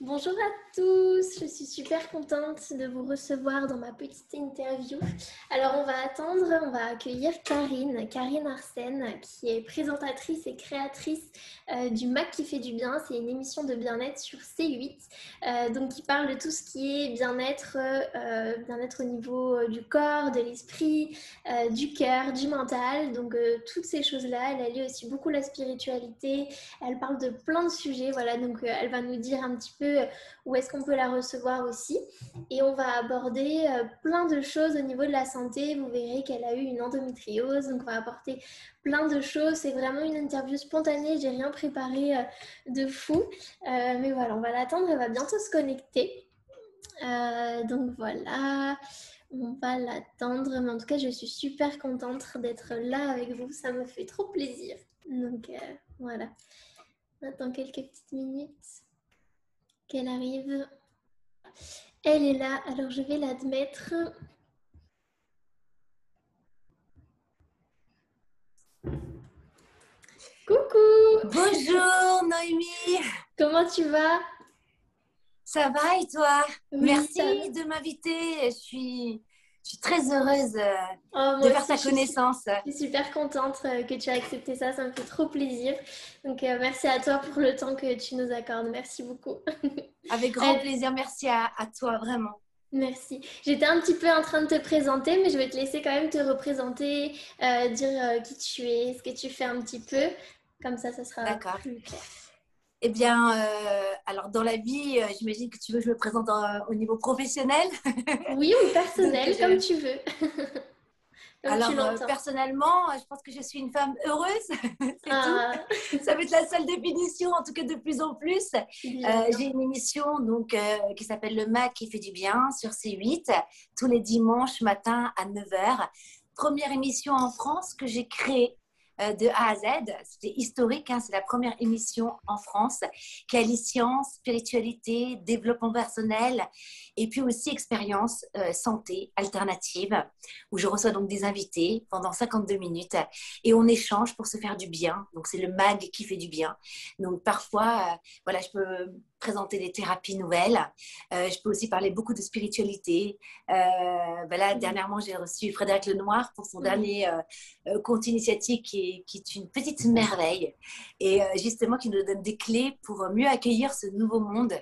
Bonjour à tous, je suis super contente de vous recevoir dans ma petite interview. Alors on va attendre, on va accueillir Karine, Karine Arsène, qui est présentatrice et créatrice euh, du MAC qui fait du bien. C'est une émission de bien-être sur C8, euh, donc qui parle de tout ce qui est bien-être, euh, bien-être au niveau du corps, de l'esprit, du cœur, du mental. Donc toutes ces choses-là, elle allie aussi beaucoup la spiritualité. Elle parle de plein de sujets, voilà. Donc elle va nous dire un petit peu où est-ce qu'on peut la recevoir aussi. Et on va aborder euh, plein de choses au niveau de la santé. Vous verrez qu'elle a eu une endométriose, donc on va apporter plein de choses. C'est vraiment une interview spontanée, j'ai rien préparé euh, de fou. Euh, mais voilà, on va l'attendre, elle va bientôt se connecter. donc voilà, on va l'attendre. Mais en tout cas, je suis super contente d'être là avec vous. Ça me fait trop plaisir. Donc voilà. On attend quelques petites minutes qu'elle arrive. Elle est là, alors je vais l'admettre. Coucou Bonjour Noémie Comment tu vas? Ça va et toi? Merci de m'inviter. Je suis je suis très heureuse euh, oh, de faire ta connaissance. Je suis super contente euh, que tu aies accepté ça, ça me fait trop plaisir. Donc euh, merci à toi pour le temps que tu nous accordes. Merci beaucoup. Avec grand plaisir, merci à, toi, vraiment. Merci. J'étais un petit peu en train de te présenter, mais je vais te laisser quand même te représenter, dire qui tu es, ce que tu fais un petit peu. Comme ça, ça sera plus clair. Eh bien, euh, alors dans la vie, euh, j'imagine que tu veux que je me présente au niveau professionnel. oui, ou personnel, comme tu veux. alors, euh, personnellement, je pense que je suis une femme heureuse. Ah. Ça va être la seule définition, en tout cas de plus en plus. J'ai une émission donc, qui s'appelle Le MAC qui fait du bien sur C8, tous les dimanches matin à 9h. Première émission en France que j'ai créée euh, de A à Z. C'était historique, hein, c'est la première émission en France qui allie science, spiritualité, développement personnel et puis aussi expérience euh, santé alternative où je reçois donc des invités pendant 52 minutes et on échange pour se faire du bien. Donc c'est le MAG qui fait du bien. Donc parfois, euh, voilà, je peux présenter des thérapies nouvelles. Euh, je peux aussi parler beaucoup de spiritualité. Euh, ben là, dernièrement, j'ai reçu Frédéric Lenoir pour son dernier euh, compte initiatique qui est, qui est, une petite merveille. Et justement qui nous donne des clés pour mieux accueillir ce nouveau monde.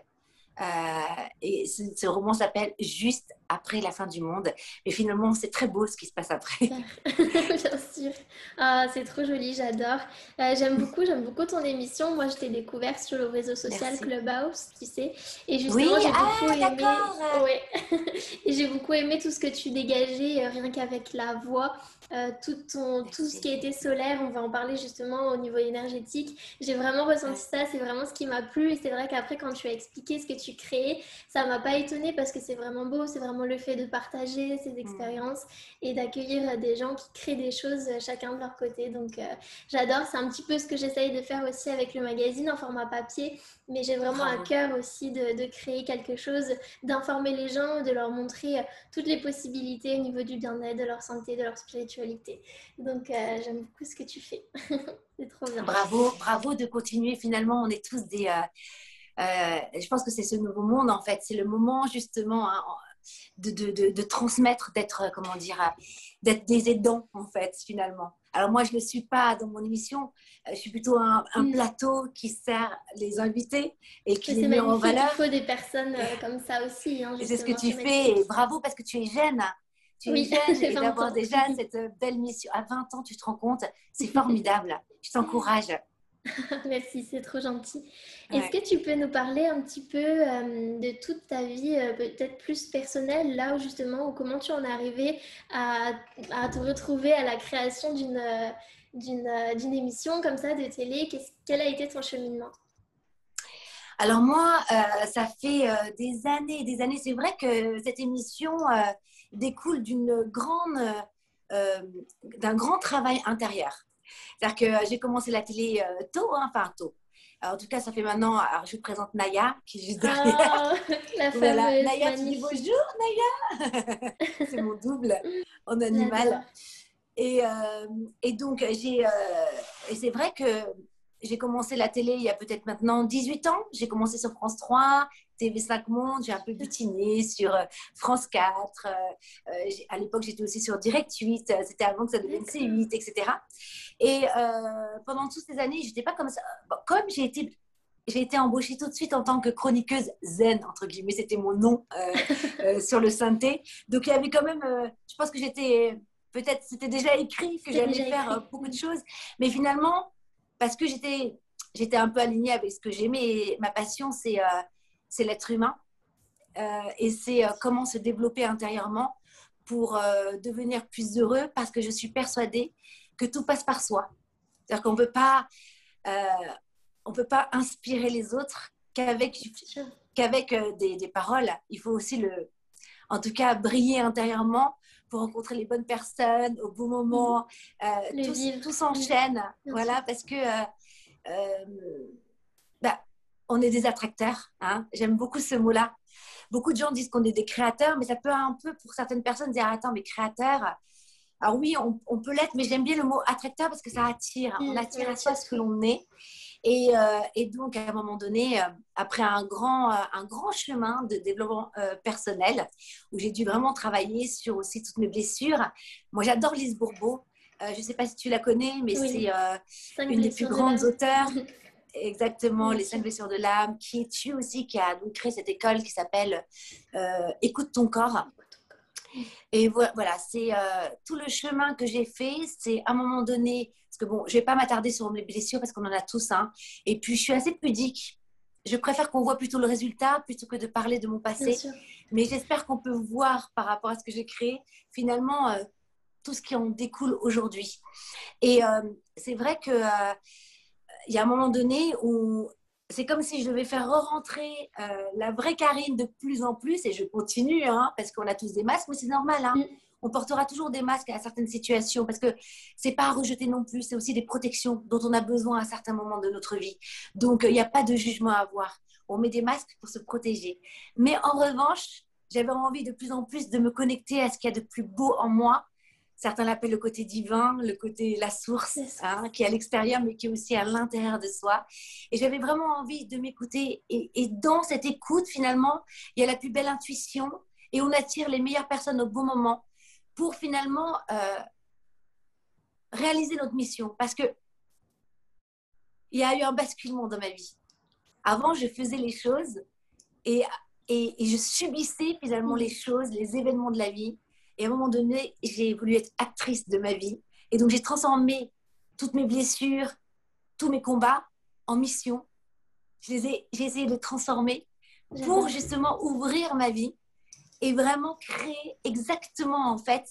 Euh, et ce, roman s'appelle Juste après la fin du monde. Mais finalement, c'est très beau ce qui se passe après. Bien sûr. Ah, c'est trop joli, j'adore. Euh, j'aime beaucoup, j'aime beaucoup ton émission. Moi, je t'ai découvert sur le réseau social Clubhouse, tu sais. Et justement, j'ai ah, beaucoup aimé. Ouais. et j'ai beaucoup aimé tout ce que tu dégageais, euh, rien qu'avec la voix. tout, ton, tout ce qui a été solaire, on va en parler justement au niveau énergétique. J'ai vraiment ressenti ça, c'est vraiment ce qui m'a plu. Et c'est vrai qu'après, quand tu as expliqué ce que tu créer. Ça m'a pas étonnée parce que c'est vraiment beau, c'est vraiment le fait de partager ces expériences et d'accueillir des gens qui créent des choses euh, chacun de leur côté. Donc euh, j'adore, c'est un petit peu ce que j'essaye de faire aussi avec le magazine en format papier, mais j'ai vraiment à cœur aussi de, créer quelque chose, d'informer les gens, de leur montrer euh, toutes les possibilités au niveau du bien-être, de leur santé, de leur spiritualité. Donc j'aime beaucoup ce que tu fais. c'est trop bien. Bravo, bravo de continuer. Finalement, on est tous des euh, je pense que c'est ce nouveau monde, en fait. C'est le moment, justement, hein, de, de, de, transmettre, d'être, euh, comment dire, euh, d'être des aidants, en fait, finalement. Alors, moi, je ne le suis pas dans mon émission. Je suis plutôt un, mm. plateau qui sert les invités et qui les met en valeur. Il faut des personnes comme ça aussi. Hein, c'est ce que tu fais. Et bravo parce que tu es jeune. Tu es jeune et d'avoir déjà cette belle mission. À 20 ans, tu te rends compte, c'est formidable. Je t'encourage. Merci, c'est trop gentil. Est-ce que tu peux nous parler un petit peu euh, de toute ta vie, euh, peut-être plus personnelle, là où justement, comment tu en es arrivé à, te retrouver à la création d'une euh, émission comme ça de télé? Quel a été ton cheminement? Alors moi, ça fait des années et des années. C'est vrai que cette émission découle d'une grande, d'un grand travail intérieur. C'est-à-dire que j'ai commencé la télé euh, tôt, hein, enfin tôt. en tout cas, ça fait maintenant. Alors, je vous présente Naya, qui est juste derrière. Ah, la voilà. Naya, tu dis bonjour, Naya. c'est mon double en animal. Et, euh, et, donc, j'ai. Euh, et c'est vrai que j'ai commencé la télé il y a peut-être maintenant 18 ans. J'ai commencé sur France 3, TV5 Monde, j'ai un peu butiné sur euh, France 4. Euh, à l'époque, j'étais aussi sur Direct 8. C'était avant que ça devienne C8, etc. Et pendant toutes ces années, j'étais pas comme ça. comme j'ai été j'ai été embauchée tout de suite en tant que chroniqueuse zen, entre guillemets, c'était mon nom sur le synthé. Donc il y avait quand même, je pense que j'étais, peut-être c'était déjà écrit que j'allais faire beaucoup de choses, mais finalement, parce que j'étais, j'étais un peu alignée avec ce que j'aimais. Ma passion, c'est, euh, c'est l'être humain euh, et c'est euh, comment se développer intérieurement pour devenir plus heureux parce que je suis persuadée que tout passe par soi. C'est-à-dire qu'on peut pas, on peut pas inspirer les autres qu'avec, qu'avec des, des, paroles. Il faut aussi le, en tout cas, briller intérieurement pour rencontrer les bonnes personnes au bon moment. Mm. Euh, tout, s'enchaîne. Voilà, parce que euh, euh, bah, on est des attracteurs. Hein. J'aime beaucoup ce mot-là. Beaucoup de gens disent qu'on est des créateurs, mais ça peut un peu, pour certaines personnes, dire Attends, mais créateurs. Alors oui, on, peut l'être, mais j'aime bien le mot attracteur parce que ça attire. On attire à soi ce que l'on est. Euh, et, donc, à un moment donné, euh, après un grand, euh, un grand chemin de développement personnel, où j'ai dû vraiment travailler sur aussi toutes mes blessures, moi j'adore Lise Bourbeau. je ne sais pas si tu la connais, mais c'est une des plus grandes auteurs. Exactement, Les cinq blessures de l'âme, qui est tu aussi, qui a donc créé cette école qui s'appelle Écoute ton corps. Et voilà, c'est tout le chemin que j'ai fait. C'est à un moment donné parce que bon, je vais pas m'attarder sur mes blessures parce qu'on en a tous. Hein. Et puis, je suis assez pudique. Je préfère qu'on voit plutôt le résultat plutôt que de parler de mon passé. Mais j'espère qu'on peut voir par rapport à ce que j'ai créé, finalement, euh, tout ce qui en découle aujourd'hui. Et euh, c'est vrai euh, il y a un moment donné où c'est comme si je devais faire re-rentrer la vraie Karine de plus en plus, et je continue, hein, parce qu'on a tous des masques, mais c'est normal. Hein. Mm on portera toujours des masques à certaines situations parce que c'est pas à rejeter non plus, c'est aussi des protections dont on a besoin à certains moments de notre vie. Donc, il n'y a pas de jugement à avoir. On met des masques pour se protéger. Mais en revanche, j'avais envie de plus en plus de me connecter à ce qu'il y a de plus beau en moi. Certains l'appellent le côté divin, le côté la source, hein, qui est à l'extérieur, mais qui est aussi à l'intérieur de soi. Et j'avais vraiment envie de m'écouter. Et, et dans cette écoute, finalement, il y a la plus belle intuition et on attire les meilleures personnes au bon moment pour finalement euh, réaliser notre mission. Parce que il y a eu un basculement dans ma vie. Avant, je faisais les choses et, et, je subissais finalement les choses, les événements de la vie. Et à un moment donné, j'ai voulu être actrice de ma vie. Et donc, j'ai transformé toutes mes blessures, tous mes combats en mission. J'ai essayé de les transformer pour justement ouvrir ma vie et vraiment créer exactement en fait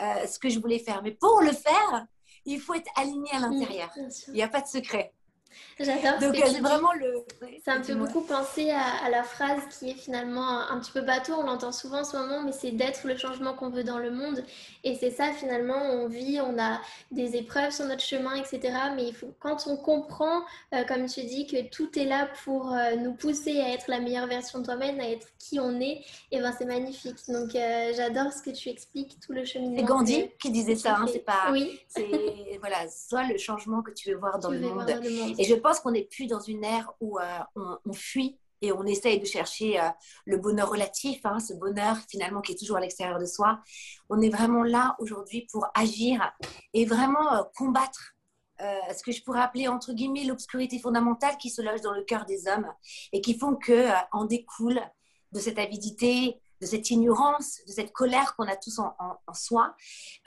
euh, ce que je voulais faire. Mais pour le faire, il faut être aligné à l'intérieur. il n'y a pas de secret. J'adore. Donc, c'est vraiment le. ça me fait beaucoup penser à, la phrase qui est finalement un, petit peu bateau, on l'entend souvent en ce moment, mais c'est d'être le changement qu'on veut dans le monde. Et c'est ça, finalement, on vit, on a des épreuves sur notre chemin, etc. Mais il faut, quand on comprend, euh, comme tu dis, que tout est là pour euh, nous pousser à être la meilleure version de toi-même, à être qui on est, et ben c'est magnifique. Donc, euh, j'adore ce que tu expliques, tout le cheminement. C'est Gandhi qui disait ça, hein, c'est pas. Oui. Voilà, soit le changement que tu veux voir dans, le, monde. Dans le monde. Et je pense qu'on n'est plus dans une ère où euh, on, fuit et on essaye de chercher euh, le bonheur relatif, hein, ce bonheur finalement qui est toujours à l'extérieur de soi. On est vraiment là aujourd'hui pour agir et vraiment euh, combattre ce que je pourrais appeler entre guillemets l'obscurité fondamentale qui se loge dans le cœur des hommes et qui font que en découle de cette avidité, de cette ignorance, de cette colère qu'on a tous en, soi,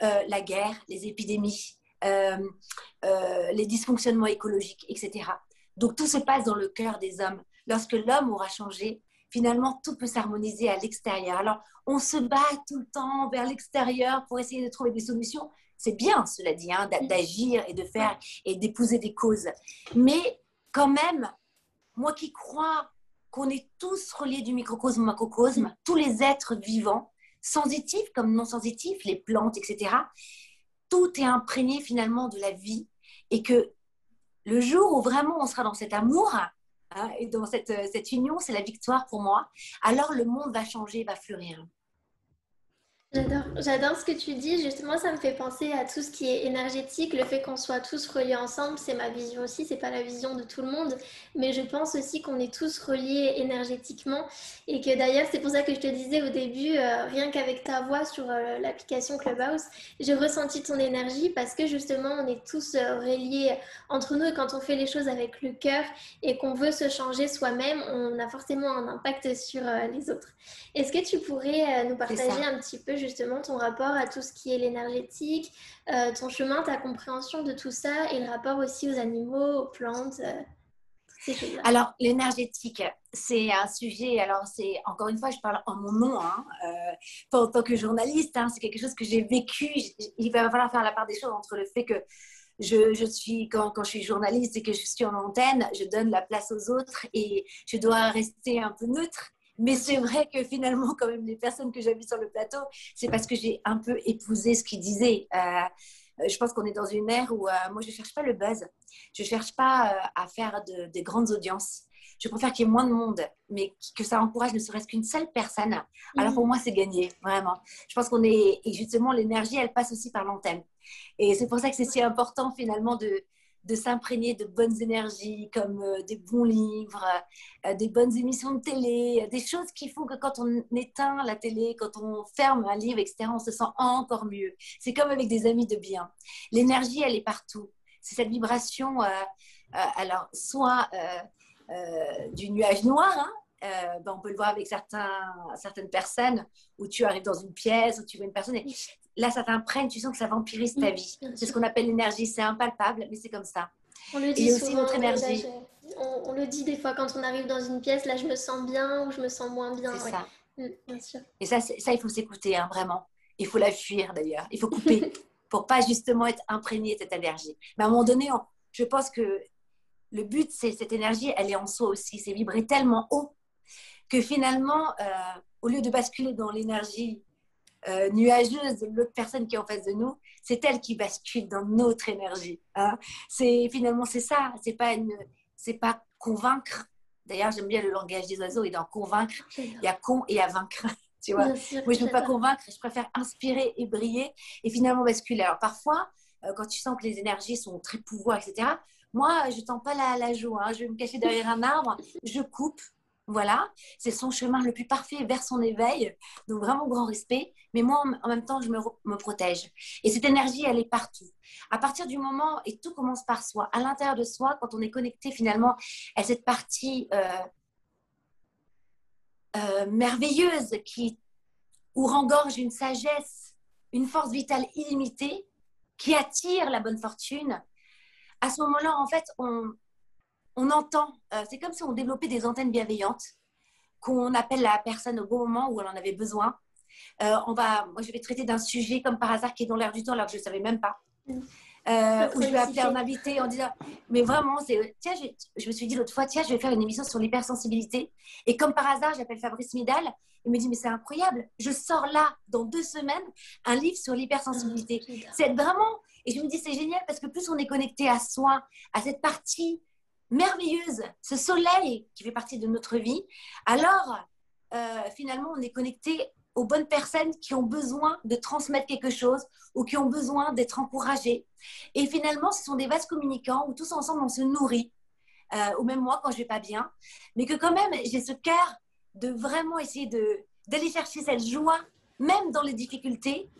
la guerre, les épidémies, les dysfonctionnements écologiques, etc. Donc tout se passe dans le cœur des hommes. Lorsque l'homme aura changé, finalement, tout peut s'harmoniser à l'extérieur. Alors, on se bat tout le temps vers l'extérieur pour essayer de trouver des solutions. C'est bien, cela dit, hein, d'agir et de faire et d'épouser des causes. Mais quand même, moi qui crois qu'on est tous reliés du microcosme au macrocosme, tous les êtres vivants, sensitifs comme non sensitifs, les plantes, etc., tout est imprégné finalement de la vie et que le jour où vraiment on sera dans cet amour hein, et dans cette, cette union, c'est la victoire pour moi, alors le monde va changer, va fleurir. J'adore, ce que tu dis. Justement, ça me fait penser à tout ce qui est énergétique, le fait qu'on soit tous reliés ensemble. C'est ma vision aussi. C'est pas la vision de tout le monde, mais je pense aussi qu'on est tous reliés énergétiquement et que d'ailleurs, c'est pour ça que je te disais au début, euh, rien qu'avec ta voix sur euh, l'application Clubhouse, j'ai ressenti ton énergie parce que justement, on est tous euh, reliés entre nous et quand on fait les choses avec le cœur et qu'on veut se changer soi-même, on a forcément un impact sur les autres. Est-ce que tu pourrais nous partager un petit peu justement ton rapport à tout ce qui est l'énergétique, euh, ton chemin, ta compréhension de tout ça et le rapport aussi aux animaux, aux plantes. Euh, alors, l'énergétique, c'est un sujet, alors c'est, encore une fois, je parle en mon nom, hein, euh, en tant que journaliste, hein, c'est quelque chose que j'ai vécu. Il va falloir faire la part des choses entre le fait que je, je, suis, quand, quand, je suis journaliste et que je suis en antenne, je donne la place aux autres et je dois rester un peu neutre. Mais c'est vrai que finalement, quand même, les personnes que j'ai vues sur le plateau, c'est parce que j'ai un peu épousé ce qu'ils disaient. Euh, je pense qu'on est dans une ère où euh, moi, je ne cherche pas le buzz. Je ne cherche pas euh, à faire de, des grandes audiences. Je préfère qu'il y ait moins de monde, mais que ça encourage ne serait-ce qu'une seule personne. Alors pour moi, c'est gagné, vraiment. Je pense qu'on est, et justement, l'énergie, elle passe aussi par l'antenne. Et c'est pour ça que c'est si important finalement de, de s'imprégner de bonnes énergies, comme euh, des bons livres, euh, des bonnes émissions de télé, des choses qui font que quand on éteint la télé, quand on ferme un livre, etc., on se sent encore mieux. C'est comme avec des amis de bien. L'énergie, elle est partout. C'est cette vibration, euh, alors, soit du nuage noir, hein, ben, on peut le voir avec certains, certaines personnes où tu arrives dans une pièce, où tu vois une personne là, ça t'imprègne, tu sens que ça vampirise ta vie. C'est ce qu'on appelle l'énergie, c'est impalpable, mais c'est comme ça. On le dit aussi notre énergie. On, le dit des fois quand on arrive dans une pièce, là, je me sens bien ou je me sens moins bien. C'est ça. Mm, bien sûr. Et ça, ça, il faut s'écouter, hein, vraiment. Il faut la fuir d'ailleurs. Il faut couper pour pas justement être imprégné de cette énergie. Mais à un moment donné, je pense que le but, c'est cette énergie, elle est en soi aussi. C'est vibrer tellement haut que finalement, euh, au lieu de basculer dans l'énergie euh, nuageuse de l'autre personne qui est en face de nous, c'est elle qui bascule dans notre énergie. Hein. C'est finalement c'est ça. C'est pas une, c'est pas convaincre. D'ailleurs, j'aime bien le langage des oiseaux et dans convaincre, il y a con et à vaincre. Tu vois Moi, je ne veux pas convaincre, je préfère inspirer et briller et finalement basculer. Alors parfois, euh, quand tu sens que les énergies sont très pouvoir, etc., moi, je ne tends pas la, la joue. Hein. Je vais me cacher derrière un arbre, je coupe, voilà, c'est son chemin le plus parfait vers son éveil. Donc vraiment grand respect. Mais moi, en même temps, je me, protège. Et cette énergie, elle est partout. À partir du moment, et tout commence par soi, à l'intérieur de soi, quand on est connecté finalement à cette partie euh, euh, merveilleuse qui, où rengorge une sagesse, une force vitale illimitée, qui attire la bonne fortune, à ce moment-là, en fait, on, on entend, euh, c'est comme si on développait des antennes bienveillantes, qu'on appelle la personne au bon moment où elle en avait besoin. Euh, on va, moi, je vais traiter d'un sujet comme par hasard qui est dans l'air du temps alors que je ne savais même pas. Mm. Euh, où je vais appeler un invité en disant, mais vraiment, c'est, tiens, je, me suis dit l'autre fois, tiens, je vais faire une émission sur l'hypersensibilité. Et comme par hasard, j'appelle Fabrice Midal. Il me dit, mais c'est incroyable, je sors là, dans deux semaines, un livre sur l'hypersensibilité. Ah, c'est vraiment, et je me dis, c'est génial parce que plus on est connecté à soi, à cette partie merveilleuse, ce soleil qui fait partie de notre vie, alors euh, finalement on est connecté aux bonnes personnes qui ont besoin de transmettre quelque chose ou qui ont besoin d'être encouragées. Et finalement, ce sont des vases communicants où tous ensemble on se nourrit, euh, ou même moi quand je vais pas bien, mais que quand même j'ai ce cœur de vraiment essayer de d'aller chercher cette joie, même dans les difficultés.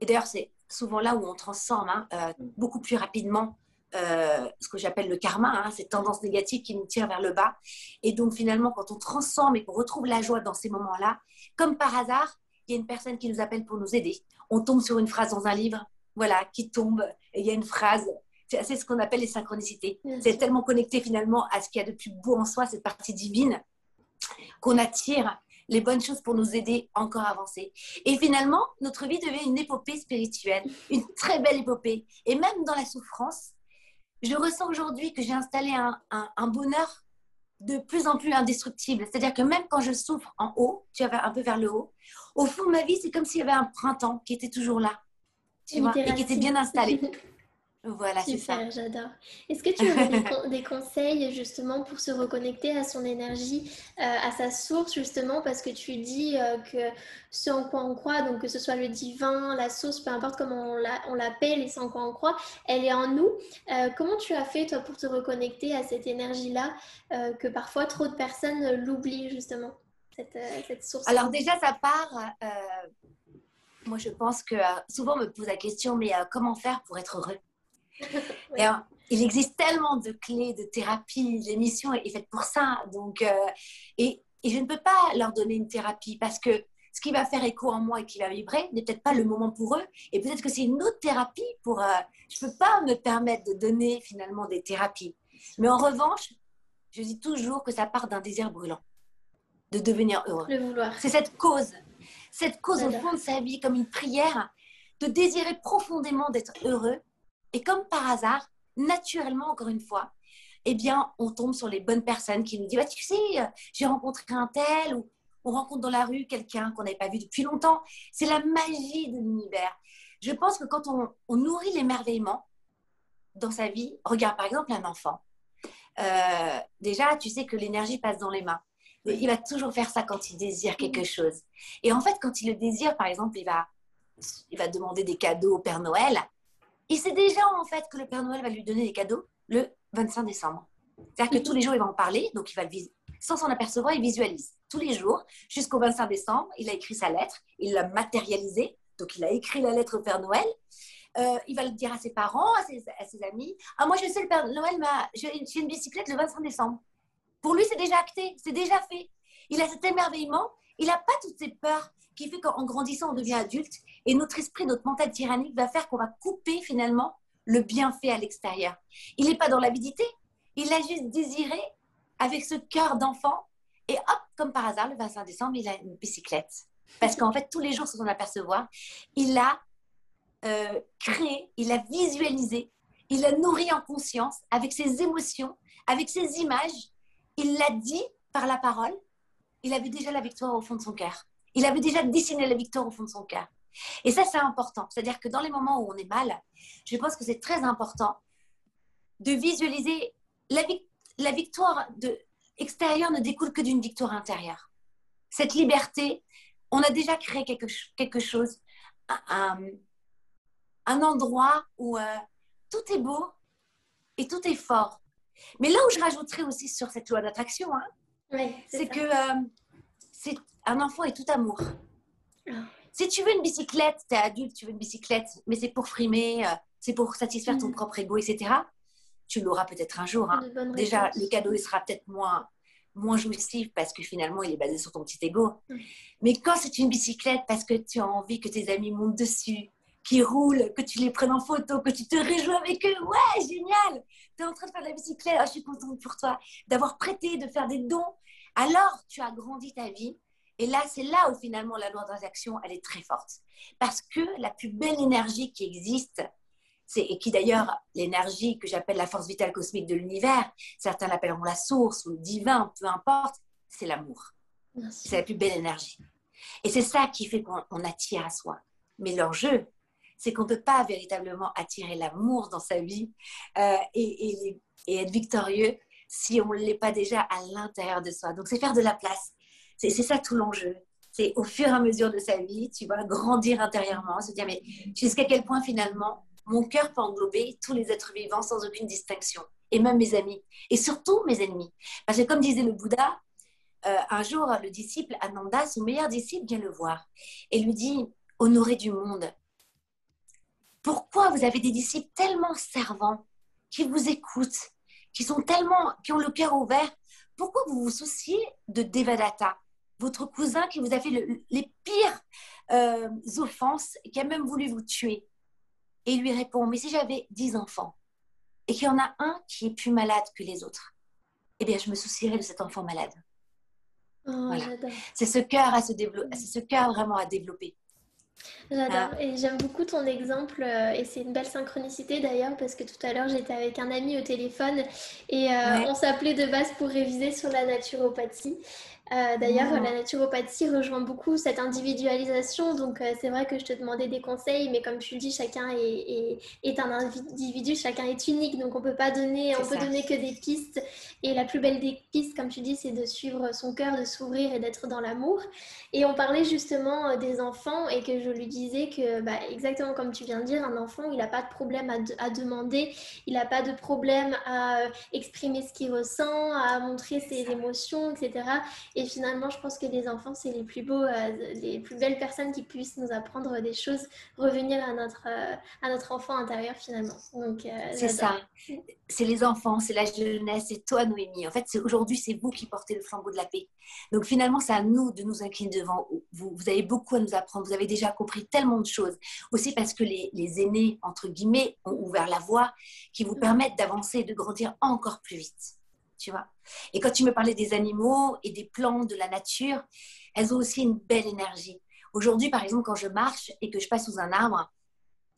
Et d'ailleurs, c'est souvent là où on transforme hein, euh, beaucoup plus rapidement euh, ce que j'appelle le karma, hein, cette tendance négative qui nous tire vers le bas. Et donc finalement, quand on transforme et qu'on retrouve la joie dans ces moments-là, comme par hasard, il y a une personne qui nous appelle pour nous aider. On tombe sur une phrase dans un livre, voilà, qui tombe, et il y a une phrase. C'est ce qu'on appelle les synchronicités. C'est tellement connecté finalement à ce qu'il y a de plus beau en soi, cette partie divine, qu'on attire les bonnes choses pour nous aider encore à avancer. Et finalement, notre vie devient une épopée spirituelle, une très belle épopée. Et même dans la souffrance, je ressens aujourd'hui que j'ai installé un, bonheur de plus en plus indestructible. C'est-à-dire que même quand je souffre en haut, tu vois, un peu vers le haut, au fond de ma vie, c'est comme s'il y avait un printemps qui était toujours là, tu vois, et qui était bien installé. Voilà, c'est ça. j'adore. Est-ce que tu aurais des, conseils justement pour se reconnecter à son énergie, euh, à sa source justement, parce que tu dis euh, que ce en quoi on croit, donc que ce soit le divin, la source, peu importe comment on l'appelle et ce en quoi on croit, elle est en nous. Euh, comment tu as fait toi pour te reconnecter à cette énergie-là, que parfois trop de personnes l'oublient justement, cette, cette, source Alors déjà, ça part moi, je pense que souvent on me pose la question, mais comment faire pour être heureux? il existe tellement de clés de thérapie. L'émission est faite pour ça. Donc, euh, et, et, je ne peux pas leur donner une thérapie parce que ce qui va faire écho en moi et qui va vibrer n'est peut-être pas le moment pour eux. Et peut-être que c'est une autre thérapie pour. Euh, je ne peux pas me permettre de donner finalement des thérapies. Mais en revanche, je dis toujours que ça part d'un désir brûlant de devenir heureux. Le vouloir. C'est cette cause, cette cause au fond de sa vie, comme une prière, de désirer profondément d'être heureux et comme par hasard, naturellement, encore une fois, eh bien, on tombe sur les bonnes personnes qui nous disent, bah, tu sais, j'ai rencontré un tel, ou on rencontre dans la rue quelqu'un qu'on n'avait pas vu depuis longtemps. C'est la magie de l'univers. Je pense que quand on, nourrit l'émerveillement dans sa vie, regarde par exemple un enfant. Euh, déjà, tu sais que l'énergie passe dans les mains. Il va toujours faire ça quand il désire quelque chose. Et en fait, quand il le désire, par exemple, il va, il va demander des cadeaux au Père Noël. Il sait déjà en fait que le Père Noël va lui donner des cadeaux le 25 décembre. C'est-à-dire que tous les jours, il va en parler, donc il va le sans s'en apercevoir, il visualise. Tous les jours, jusqu'au 25 décembre, il a écrit sa lettre, il l'a matérialisée, donc il a écrit la lettre au Père Noël. Euh, il va le dire à ses parents, à ses, amis. Ah, moi, je sais, le Père Noël m'a. J'ai une bicyclette le 25 décembre. Pour lui, c'est déjà acté, c'est déjà fait. Il a cet émerveillement, il n'a pas toutes ces peurs qui fait qu'en grandissant, on devient adulte et notre esprit, notre mental tyrannique va faire qu'on va couper finalement le bienfait à l'extérieur. Il n'est pas dans l'avidité, il a juste désiré avec ce cœur d'enfant et hop, comme par hasard, le 25 décembre, il a une bicyclette. Parce qu'en fait, tous les jours, sans s'en apercevoir, il a euh, créé, il a visualisé, il a nourri en conscience avec ses émotions, avec ses images. Il l'a dit par la parole. Il avait déjà la victoire au fond de son cœur. Il avait déjà dessiné la victoire au fond de son cœur. Et ça, c'est important. C'est-à-dire que dans les moments où on est mal, je pense que c'est très important de visualiser la, la victoire de, extérieure ne découle que d'une victoire intérieure. Cette liberté, on a déjà créé quelque, quelque chose, un, un, endroit où euh, tout est beau et tout est fort. Mais là où je rajouterais aussi sur cette loi d'attraction, hein, c'est que euh, c'est un enfant est tout amour. Ah. Si tu veux une bicyclette, tu es adulte, tu veux une bicyclette, mais c'est pour frimer, euh, c'est pour satisfaire ton mm. propre ego, etc. Tu l'auras peut-être un jour. Hein. Déjà, le cadeau, il sera peut-être moins, moins jouissif parce que finalement, il est basé sur ton petit ego. Mm. Mais quand c'est une bicyclette parce que tu as envie que tes amis montent dessus, qui roulent, que tu les prennes en photo, que tu te réjouis avec eux, ouais, génial Tu es en train de faire de la bicyclette, ah, je suis contente pour toi, d'avoir prêté, de faire des dons. Alors, tu as grandi ta vie et là, c'est là où finalement la loi d'attraction, elle est très forte. Parce que la plus belle énergie qui existe, c'est, et qui d'ailleurs, l'énergie que j'appelle la force vitale cosmique de l'univers, certains l'appelleront la source ou le divin, peu importe, c'est l'amour. C'est la plus belle énergie. Et c'est ça qui fait qu'on attire à soi. Mais l'enjeu, c'est qu'on ne peut pas véritablement attirer l'amour dans sa vie euh, et, être victorieux si on ne l'est pas déjà à l'intérieur de soi. Donc, c'est faire de la place c'est ça tout l'enjeu. C'est au fur et à mesure de sa vie, tu vas grandir intérieurement, se dire, mais jusqu'à quel point finalement mon cœur peut englober tous les êtres vivants sans aucune distinction, et même mes amis, et surtout mes ennemis. Parce que comme disait le Bouddha, euh, un jour, le disciple Ananda, son meilleur disciple, vient le voir et lui dit, honoré du monde, pourquoi vous avez des disciples tellement servants, qui vous écoutent, qui sont tellement, qui ont le cœur ouvert, pourquoi vous vous souciez de Devadatta votre cousin qui vous a fait les pires euh, offenses qui a même voulu vous tuer? Et il lui répond, mais si j'avais dix enfants et qu'il y en a un qui est plus malade que les autres, eh bien, je me soucierais de cet enfant malade. Oh, c'est ce cœur à se développer, c'est ce cœur vraiment à développer. J'adore et j'aime beaucoup ton exemple euh, et c'est une belle synchronicité d'ailleurs parce que tout à l'heure j'étais avec un ami au téléphone et euh, on s'appelait de base pour réviser sur la naturopathie euh, d'ailleurs, la naturopathie rejoint beaucoup cette individualisation. Donc, euh, c'est vrai que je te demandais des conseils, mais comme tu le dis, chacun est, est, un individu, chacun est unique. Donc, on peut pas donner, on peut donner que des pistes. Et la plus belle des pistes, comme tu dis, c'est de suivre son cœur, de s'ouvrir et d'être dans l'amour. Et on parlait justement des enfants et que je lui disais que, bah, exactement comme tu viens de dire, un enfant, il n'a pas de problème à, à demander, il n'a pas de problème à exprimer ce qu'il ressent, à montrer ses émotions, etc. Et finalement, je pense que les enfants, c'est les plus beaux, euh, les plus belles personnes qui puissent nous apprendre des choses, revenir à notre, euh, à notre enfant intérieur finalement. Donc, euh, c'est ça. C'est les enfants, c'est la jeunesse, c'est toi, Noémie. En fait, aujourd'hui, c'est vous qui portez le flambeau de la paix. Donc finalement, c'est à nous de nous incliner devant vous. Vous avez beaucoup à nous apprendre. Vous avez déjà compris tellement de choses. Aussi parce que les, les aînés, entre guillemets, ont ouvert la voie qui vous permettent d'avancer et de grandir encore plus vite tu vois? Et quand tu me parlais des animaux et des plantes, de la nature, elles ont aussi une belle énergie. Aujourd'hui, par exemple, quand je marche et que je passe sous un arbre,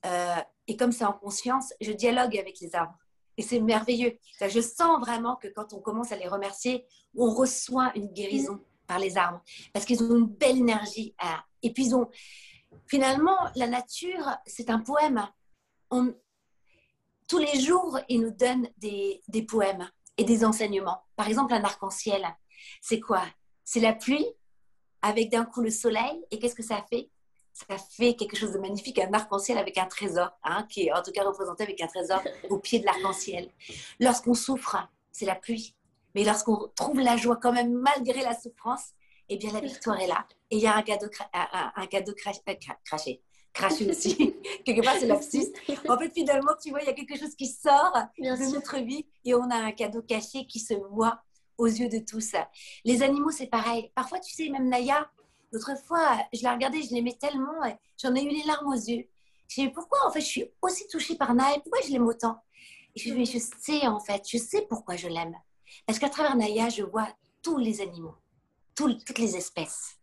euh, et comme c'est en conscience, je dialogue avec les arbres. Et c'est merveilleux. Je sens vraiment que quand on commence à les remercier, on reçoit une guérison par les arbres. Parce qu'ils ont une belle énergie. Et puis, ils ont... finalement, la nature, c'est un poème. Tous les jours, ils nous donnent des, des poèmes et des enseignements. Par exemple, un arc-en-ciel, c'est quoi? C'est la pluie avec d'un coup le soleil. Et qu'est-ce que ça fait? Ça fait quelque chose de magnifique, un arc-en-ciel avec un trésor, hein, qui est en tout cas représenté avec un trésor au pied de l'arc-en-ciel. Lorsqu'on souffre, c'est la pluie. Mais lorsqu'on trouve la joie quand même malgré la souffrance, eh bien la victoire est là. Et il y a un cadeau, un, un cadeau euh, craché cracher aussi. quelque part, c'est lapsus. En fait, finalement, tu vois, il y a quelque chose qui sort de notre vie et on a un cadeau caché qui se voit aux yeux de tous. Les animaux, c'est pareil. Parfois, tu sais, même Naya, l'autre fois, je la regardais, je l'aimais tellement, j'en ai eu les larmes aux yeux. Je me dit, pourquoi en fait je suis aussi touchée par Naya? Pourquoi je l'aime autant? Et je me je sais en fait, je sais pourquoi je l'aime. Parce qu'à travers Naya, je vois tous les animaux, toutes les espèces.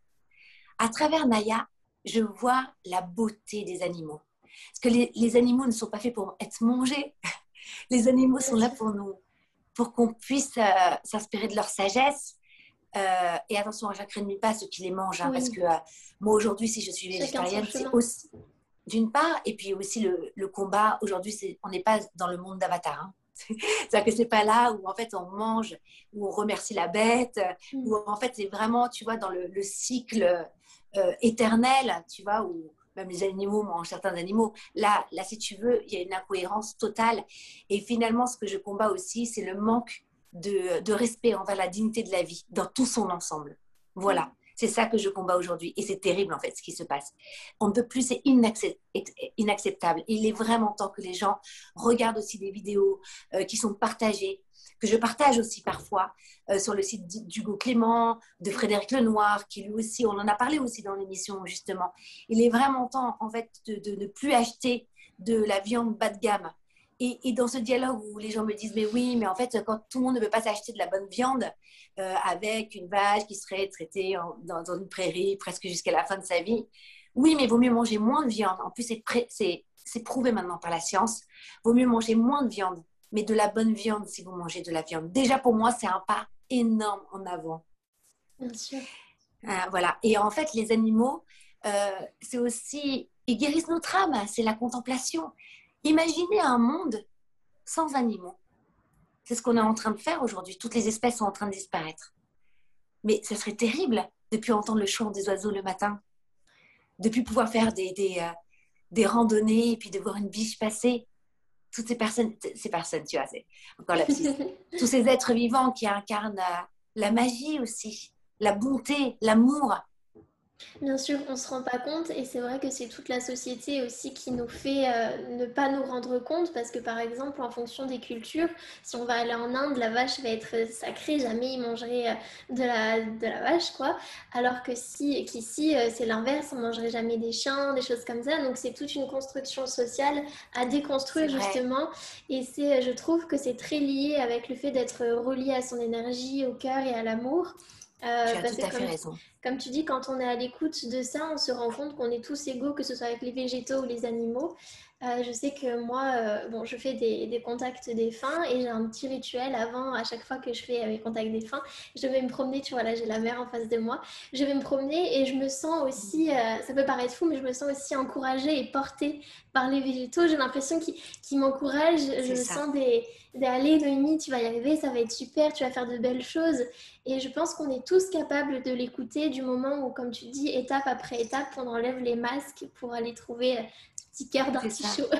À travers Naya, je vois la beauté des animaux. Parce que les, animaux ne sont pas faits pour être mangés. Les animaux sont là pour nous, pour qu'on puisse euh, s'inspirer de leur sagesse. Euh, et attention, je n'accrédite pas ceux qui les mangent, hein, parce que euh, moi aujourd'hui, si je suis végétarienne, c'est aussi d'une part, et puis aussi le, combat. Aujourd'hui, on n'est pas dans le monde d'Avatar. Hein. C'est-à-dire que c'est pas là où en fait on mange, où on remercie la bête, mm. où en fait c'est vraiment, tu vois, dans le, le cycle euh, éternel, tu vois, où même les animaux mangent certains animaux. Là, là, si tu veux, il y a une incohérence totale. Et finalement, ce que je combats aussi, c'est le manque de, de, respect envers la dignité de la vie dans tout son ensemble. Voilà. C'est ça que je combats aujourd'hui. Et c'est terrible, en fait, ce qui se passe. On ne peut plus, c'est inacceptable. Il est vraiment temps que les gens regardent aussi des vidéos euh, qui sont partagées, que je partage aussi parfois euh, sur le site d'Hugo Clément, de Frédéric Lenoir, qui lui aussi, on en a parlé aussi dans l'émission justement. Il est vraiment temps en fait de, ne plus acheter de la viande bas de gamme. Et, dans ce dialogue où les gens me disent, mais oui, mais en fait, quand tout le monde ne veut pas s'acheter de la bonne viande euh, avec une vache qui serait traitée dans, une prairie presque jusqu'à la fin de sa vie, oui, mais vaut mieux manger moins de viande. En plus, c'est prouvé maintenant par la science. Vaut mieux manger moins de viande mais de la bonne viande si vous mangez de la viande. Déjà pour moi, c'est un pas énorme en avant. Bien sûr. Euh, voilà. Et en fait, les animaux, euh, c'est aussi, ils guérissent notre âme, c'est la contemplation. Imaginez un monde sans animaux. C'est ce qu'on est en train de faire aujourd'hui. Toutes les espèces sont en train de disparaître. Mais ce serait terrible depuis entendre le chant des oiseaux le matin, depuis pouvoir faire des, des, euh, des randonnées et puis de voir une biche passer toutes ces personnes, ces personnes, tu vois, c'est encore la tous ces êtres vivants qui incarnent euh, la magie aussi, la bonté, l'amour, Bien sûr, on ne se rend pas compte et c'est vrai que c'est toute la société aussi qui nous fait euh, ne pas nous rendre compte parce que par exemple en fonction des cultures, si on va aller en Inde, la vache va être sacrée, jamais ils mangeraient euh, de la, de la vache quoi. Alors que si qu'ici euh, c'est l'inverse, on mangerait jamais des chiens, des choses comme ça. Donc c'est toute une construction sociale à déconstruire justement et c'est je trouve que c'est très lié avec le fait d'être relié à son énergie, au cœur et à l'amour. Euh, tu as tout à fait raison. Comme tu dis, quand on est à l'écoute de ça, on se rend compte qu'on est tous égaux, que ce soit avec les végétaux ou les animaux. Euh, je sais que moi, euh, bon, je fais des, contacts des fins et j'ai un petit rituel avant, à chaque fois que je fais mes contacts des fins, je vais me promener, tu vois, là j'ai la mer en face de moi, je vais me promener et je me sens aussi, euh, ça peut paraître fou, mais je me sens aussi encouragée et portée par les végétaux. J'ai l'impression qu'ils m'encouragent, je me sens des, des allez Noémie, tu vas y arriver, ça va être super, tu vas faire de belles choses. Et je pense qu'on est tous capables de l'écouter du moment où, comme tu dis, étape après étape, on enlève les masques pour aller trouver petit cœur d'artichaut.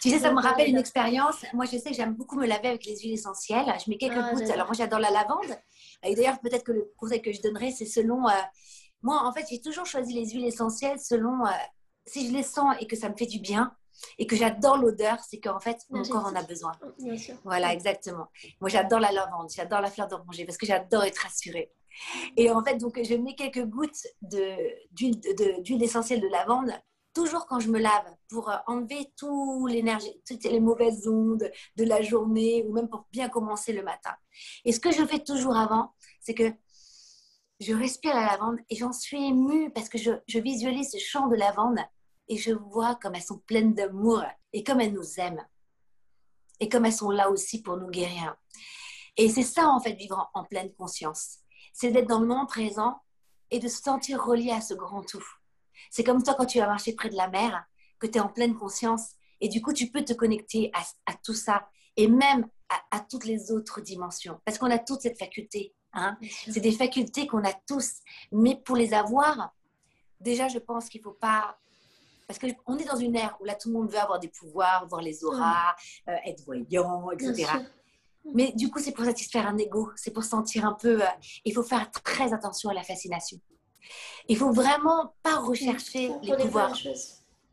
Tu sais, ça me rappelle une expérience. Moi, je sais que j'aime beaucoup me laver avec les huiles essentielles. Je mets quelques ah, gouttes. Alors, moi, j'adore la lavande. Et d'ailleurs, peut-être que le conseil que je donnerais, c'est selon. Euh, moi, en fait, j'ai toujours choisi les huiles essentielles selon. Euh, si je les sens et que ça me fait du bien et que j'adore l'odeur, c'est qu'en fait, mon corps en a besoin. Bien sûr. Voilà, exactement. Moi, j'adore la lavande, j'adore la fleur d'oranger parce que j'adore être rassurée. Et en fait, donc, je mets quelques gouttes d'huile de, essentielle de lavande toujours quand je me lave pour euh, enlever toutes les mauvaises ondes de la journée ou même pour bien commencer le matin. Et ce que je fais toujours avant, c'est que je respire la lavande et j'en suis émue parce que je, visualise ce champ de lavande et je vois comme elles sont pleines d'amour et comme elles nous aiment et comme elles sont là aussi pour nous guérir. Et c'est ça en fait vivre en pleine conscience. C'est d'être dans le moment présent et de se sentir relié à ce grand tout. C'est comme toi quand tu vas marcher près de la mer, que tu es en pleine conscience et du coup tu peux te connecter à, tout ça et même à, toutes les autres dimensions parce qu'on a toute cette faculté. Hein. C'est des facultés qu'on a tous, mais pour les avoir, déjà je pense qu'il ne faut pas parce qu'on est dans une ère où là tout le monde veut avoir des pouvoirs, voir les auras, euh, être voyant, etc. Mais du coup, c'est pour satisfaire un ego, c'est pour sentir un peu. Euh, il faut faire très attention à la fascination. Il faut vraiment pas rechercher les pouvoirs.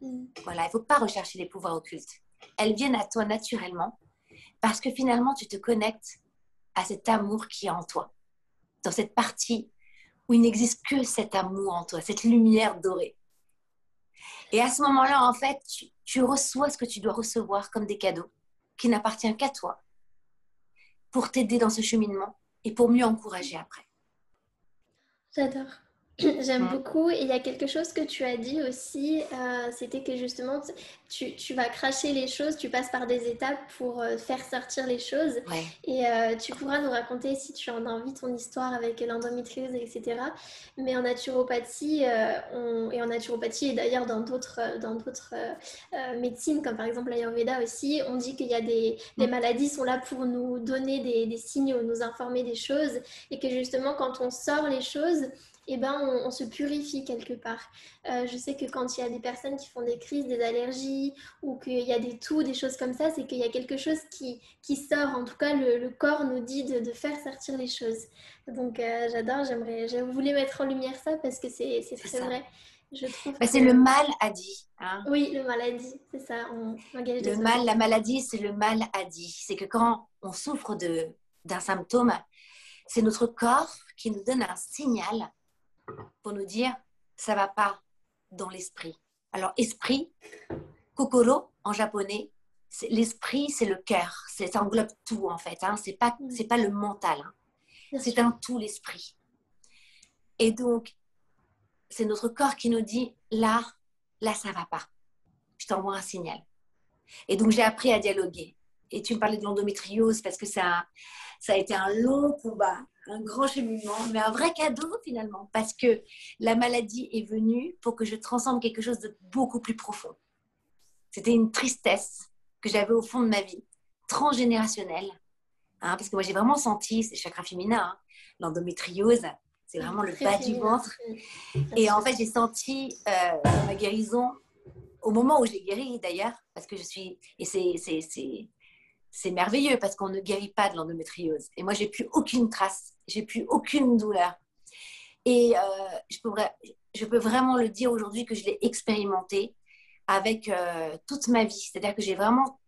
Mm. Voilà, il faut pas rechercher les pouvoirs occultes. Elles viennent à toi naturellement parce que finalement, tu te connectes à cet amour qui est en toi, dans cette partie où il n'existe que cet amour en toi, cette lumière dorée. Et à ce moment-là, en fait, tu, tu reçois ce que tu dois recevoir comme des cadeaux qui n'appartiennent qu'à toi pour t'aider dans ce cheminement et pour mieux encourager après. J'adore. J'aime beaucoup. Et il y a quelque chose que tu as dit aussi, euh, c'était que justement, tu, tu, vas cracher les choses, tu passes par des étapes pour euh, faire sortir les choses. Et euh, tu pourras nous raconter, si tu en as envie, ton histoire avec l'endométriose, etc. Mais en naturopathie, on, et en naturopathie, et d'ailleurs dans d'autres, dans d'autres médecines, comme par exemple l'Ayurveda aussi, on dit qu'il y a des les maladies sont là pour nous donner des, des signaux, nous informer des choses. Et que justement, quand on sort les choses, eh ben, on, se purifie quelque part. Euh, je sais que quand il y a des personnes qui font des crises, des allergies, ou qu'il y a des toux, des choses comme ça, c'est qu'il y a quelque chose qui, qui sort. En tout cas, le, corps nous dit de, faire sortir les choses. Donc, euh, j'adore, j'aimerais, je voulais mettre en lumière ça parce que c'est, très vrai. Je trouve bah, C'est le mal à dit. Hein. Oui, le mal à dit, c'est ça. On le mal, la maladie, c'est le mal à dit. C'est que quand on souffre de, d'un symptôme, c'est notre corps qui nous donne un signal pour nous dire ça va pas dans l'esprit. Alors esprit, kokoro en japonais, l'esprit c'est le cœur, ça englobe tout en fait. Hein. C'est pas c'est pas le mental, hein. c'est un tout l'esprit. Et donc c'est notre corps qui nous dit là là ça va pas. Je t'envoie un signal. Et donc j'ai appris à dialoguer. Et tu me parlais de l'endométriose parce que ça ça a été un long combat un grand cheminement, mais un vrai cadeau finalement, parce que la maladie est venue pour que je transforme quelque chose de beaucoup plus profond. C'était une tristesse que j'avais au fond de ma vie, transgénérationnelle, hein, parce que moi j'ai vraiment senti, c'est chakra féminin, hein, l'endométriose, c'est vraiment le bas du ventre. Et en fait, j'ai senti euh, ma guérison au moment où j'ai guéri d'ailleurs, parce que je suis, et c'est c'est merveilleux parce qu'on ne guérit pas de l'endométriose. Et moi, j'ai plus aucune trace, j'ai plus aucune douleur. Et euh, je, peux vraiment le dire aujourd'hui que je l'ai expérimenté avec euh, toute ma vie. C'est-à-dire que j'ai vraiment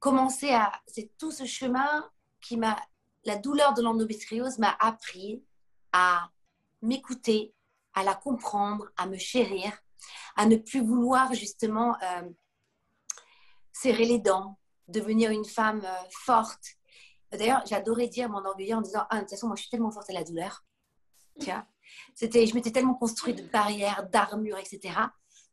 commencé à... C'est tout ce chemin qui m'a... La douleur de l'endométriose m'a appris à m'écouter, à la comprendre, à me chérir, à ne plus vouloir justement euh, serrer les dents, devenir une femme euh, forte D'ailleurs, j'adorais dire mon orgueil en disant Ah, de toute façon, moi, je suis tellement forte à la douleur. Tiens, c'était, je m'étais tellement construite de barrières, d'armures, etc.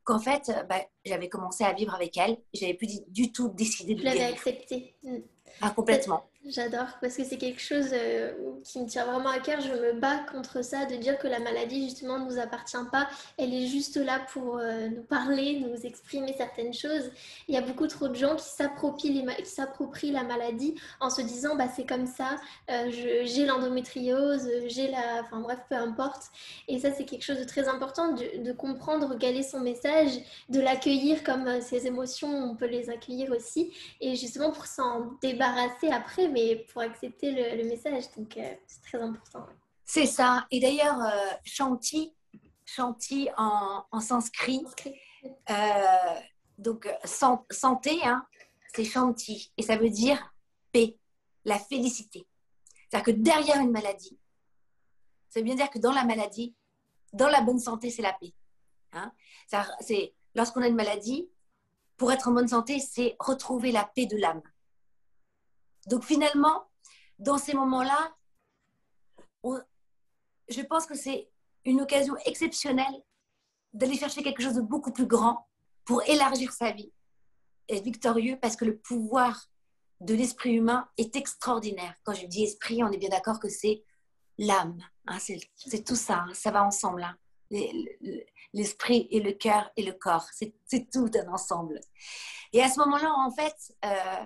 qu'en fait, bah, j'avais commencé à vivre avec elle. J'avais plus du tout décidé de. Je l'avais accepté. Mm. Ah, complètement. J'adore parce que c'est quelque chose euh, qui me tient vraiment à cœur. Je me bats contre ça, de dire que la maladie justement ne nous appartient pas. Elle est juste là pour euh, nous parler, nous exprimer certaines choses. Il y a beaucoup trop de gens qui s'approprient la maladie en se disant bah c'est comme ça, euh, j'ai l'endométriose, j'ai la, enfin bref peu importe. Et ça c'est quelque chose de très important de, comprendre quel est son message, de l'accueillir comme ses émotions, on peut les accueillir aussi, et justement pour s'en débarrasser après mais pour accepter le, message. Donc, euh, c'est très important. C'est ça. Et d'ailleurs, euh, chanti, chanti en, en sanskrit, euh, donc santé, hein, c'est chanti. Et ça veut dire paix, la félicité. C'est-à-dire que derrière une maladie, ça veut bien dire que dans la maladie, dans la bonne santé, c'est la paix. Hein. C'est lorsqu'on a une maladie, pour être en bonne santé, c'est retrouver la paix de l'âme. Donc finalement, dans ces moments-là, je pense que c'est une occasion exceptionnelle d'aller chercher quelque chose de beaucoup plus grand pour élargir sa vie être victorieux parce que le pouvoir de l'esprit humain est extraordinaire. Quand je dis esprit, on est bien d'accord que c'est l'âme. Hein, c'est tout ça, hein, ça va ensemble. Hein. L'esprit et le cœur et le corps, c'est tout un ensemble. Et à ce moment-là, en fait, euh,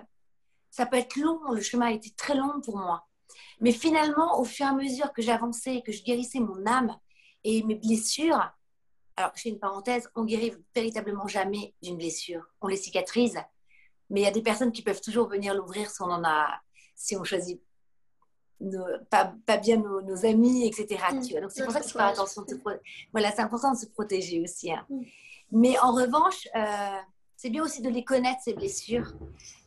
ça peut être long, le chemin a été très long pour moi. Mais finalement, au fur et à mesure que j'avançais, que je guérissais mon âme et mes blessures, alors je fais une parenthèse, on guérit véritablement jamais d'une blessure, on les cicatrise, mais il y a des personnes qui peuvent toujours venir l'ouvrir si on en a, si on choisit pas, pas, bien nos, amis, etc. Mm. Donc c'est pour ça qu'il faut faire attention. voilà, c'est important de se protéger aussi. Hein. Mm. Mais en revanche, euh, c'est bien aussi de les connaître, ces blessures,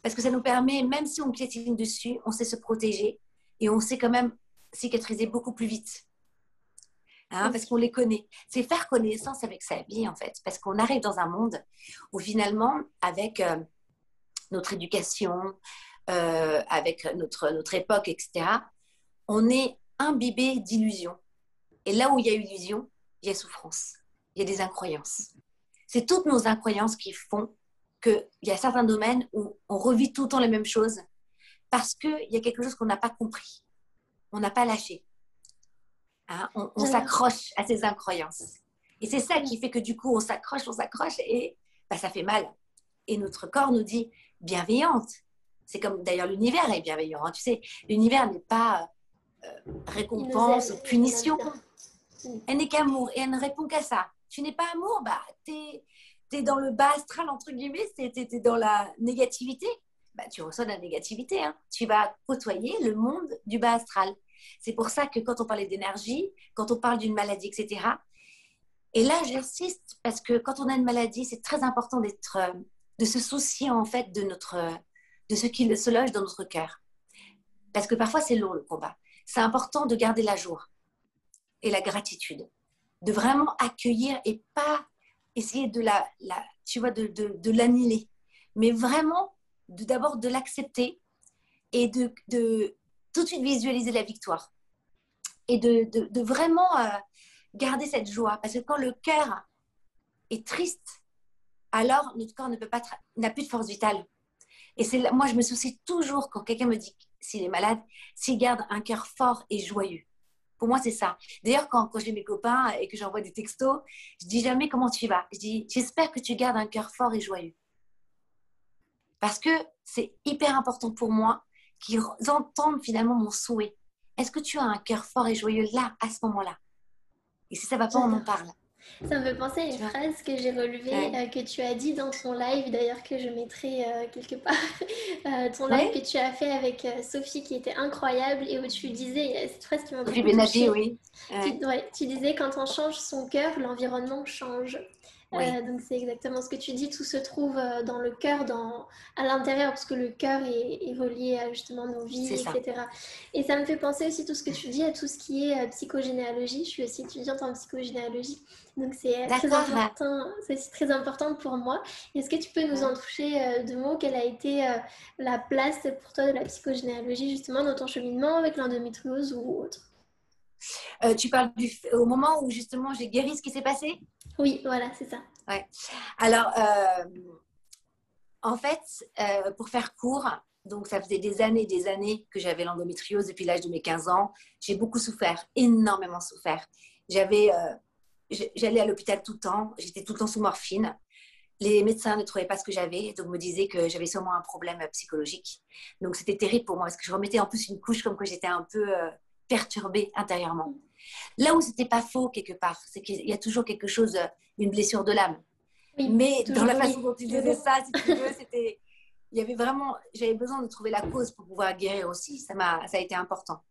parce que ça nous permet, même si on piétine dessus, on sait se protéger et on sait quand même cicatriser beaucoup plus vite. Hein, parce qu'on les connaît. C'est faire connaissance avec sa vie, en fait, parce qu'on arrive dans un monde où finalement, avec euh, notre éducation, euh, avec notre, notre époque, etc., on est imbibé d'illusions. Et là où il y a illusion, il y a souffrance, il y a des incroyances. C'est toutes nos incroyances qui font qu'il y a certains domaines où on revit tout le temps les mêmes choses parce qu'il y a quelque chose qu'on n'a pas compris. On n'a pas lâché. Hein, on, s'accroche à ces incroyances. Et c'est ça qui fait que du coup, on s'accroche, on s'accroche et bah, ça fait mal. Et notre corps nous dit bienveillante. C'est comme d'ailleurs l'univers est bienveillant. Hein. Tu sais, l'univers n'est pas euh, récompense ou punition. Elle n'est qu'amour et elle ne répond qu'à ça. Tu n'es pas amour, bah, es tu es dans le bas astral, entre guillemets, tu es, dans la négativité, bah, tu reçois de la négativité. Hein. Tu vas côtoyer le monde du bas astral. C'est pour ça que quand on parlait d'énergie, quand on parle d'une maladie, etc., et là, j'insiste parce que quand on a une maladie, c'est très important d'être, euh, de se soucier en fait de notre, de ce qui se loge dans notre cœur. Parce que parfois, c'est long le combat. C'est important de garder la joie et la gratitude, de vraiment accueillir et pas essayer de la, mais vraiment d'abord de, l'accepter et de, tout de suite visualiser la victoire et de, de vraiment euh, garder cette joie. Parce que quand le cœur est triste, alors notre corps ne peut pas n'a plus de force vitale. Et c'est moi je me soucie toujours quand quelqu'un me dit s'il est malade, s'il garde un cœur fort et joyeux. Pour moi, c'est ça. D'ailleurs, quand, quand j'ai mes copains et que j'envoie des textos, je dis jamais comment tu vas. Je dis j'espère que tu gardes un cœur fort et joyeux. Parce que c'est hyper important pour moi qu'ils entendent finalement mon souhait. Est-ce que tu as un cœur fort et joyeux là, à ce moment-là? Et si ça va pas, on en parle. Ça me fait penser à une phrase que j'ai relevée, euh, que tu as dit dans ton live, d'ailleurs que je mettrai euh, quelque part, euh, ton live que tu as fait avec Sophie qui était incroyable et où tu disais, cette phrase qui m'a beaucoup touchée, oui. Tu, tu, disais quand on change son cœur, l'environnement change. Euh, donc c'est exactement ce que tu dis, tout se trouve euh, dans le cœur, dans, à l'intérieur, parce que le cœur est, relié à justement nos vies, etc. Et ça me fait penser aussi tout ce que tu dis à tout ce qui est psychogénéalogie. Je suis aussi étudiante en psychogénéalogie, donc c'est très important, c'est très important pour moi. Est-ce que tu peux nous en toucher de mots? Quelle a été la place pour toi de la psychogénéalogie justement dans ton cheminement avec l'endométriose ou autre? Euh, tu parles du, au moment où justement j'ai guéri ce qui s'est passé? Oui, voilà, c'est ça. Ouais. Alors, euh, en fait, euh, pour faire court, donc ça faisait des années et des années que j'avais l'endométriose depuis l'âge de mes 15 ans. J'ai beaucoup souffert, énormément souffert. J'avais, j'allais à l'hôpital tout le temps, j'étais tout le temps sous morphine. Les médecins ne trouvaient pas ce que j'avais, donc me disaient que j'avais sûrement un problème psychologique. Donc c'était terrible pour moi parce que je remettais en plus une couche comme que j'étais un peu perturbée intérieurement. Là où c'était pas faux quelque part, c'est qu'il y a toujours quelque chose, euh, une blessure de l'âme. Mais dans la façon dont tu disais ça, si tu veux, c'était, il y avait vraiment, j'avais besoin de trouver la cause pour pouvoir guérir aussi. Ça m'a, ça a été important.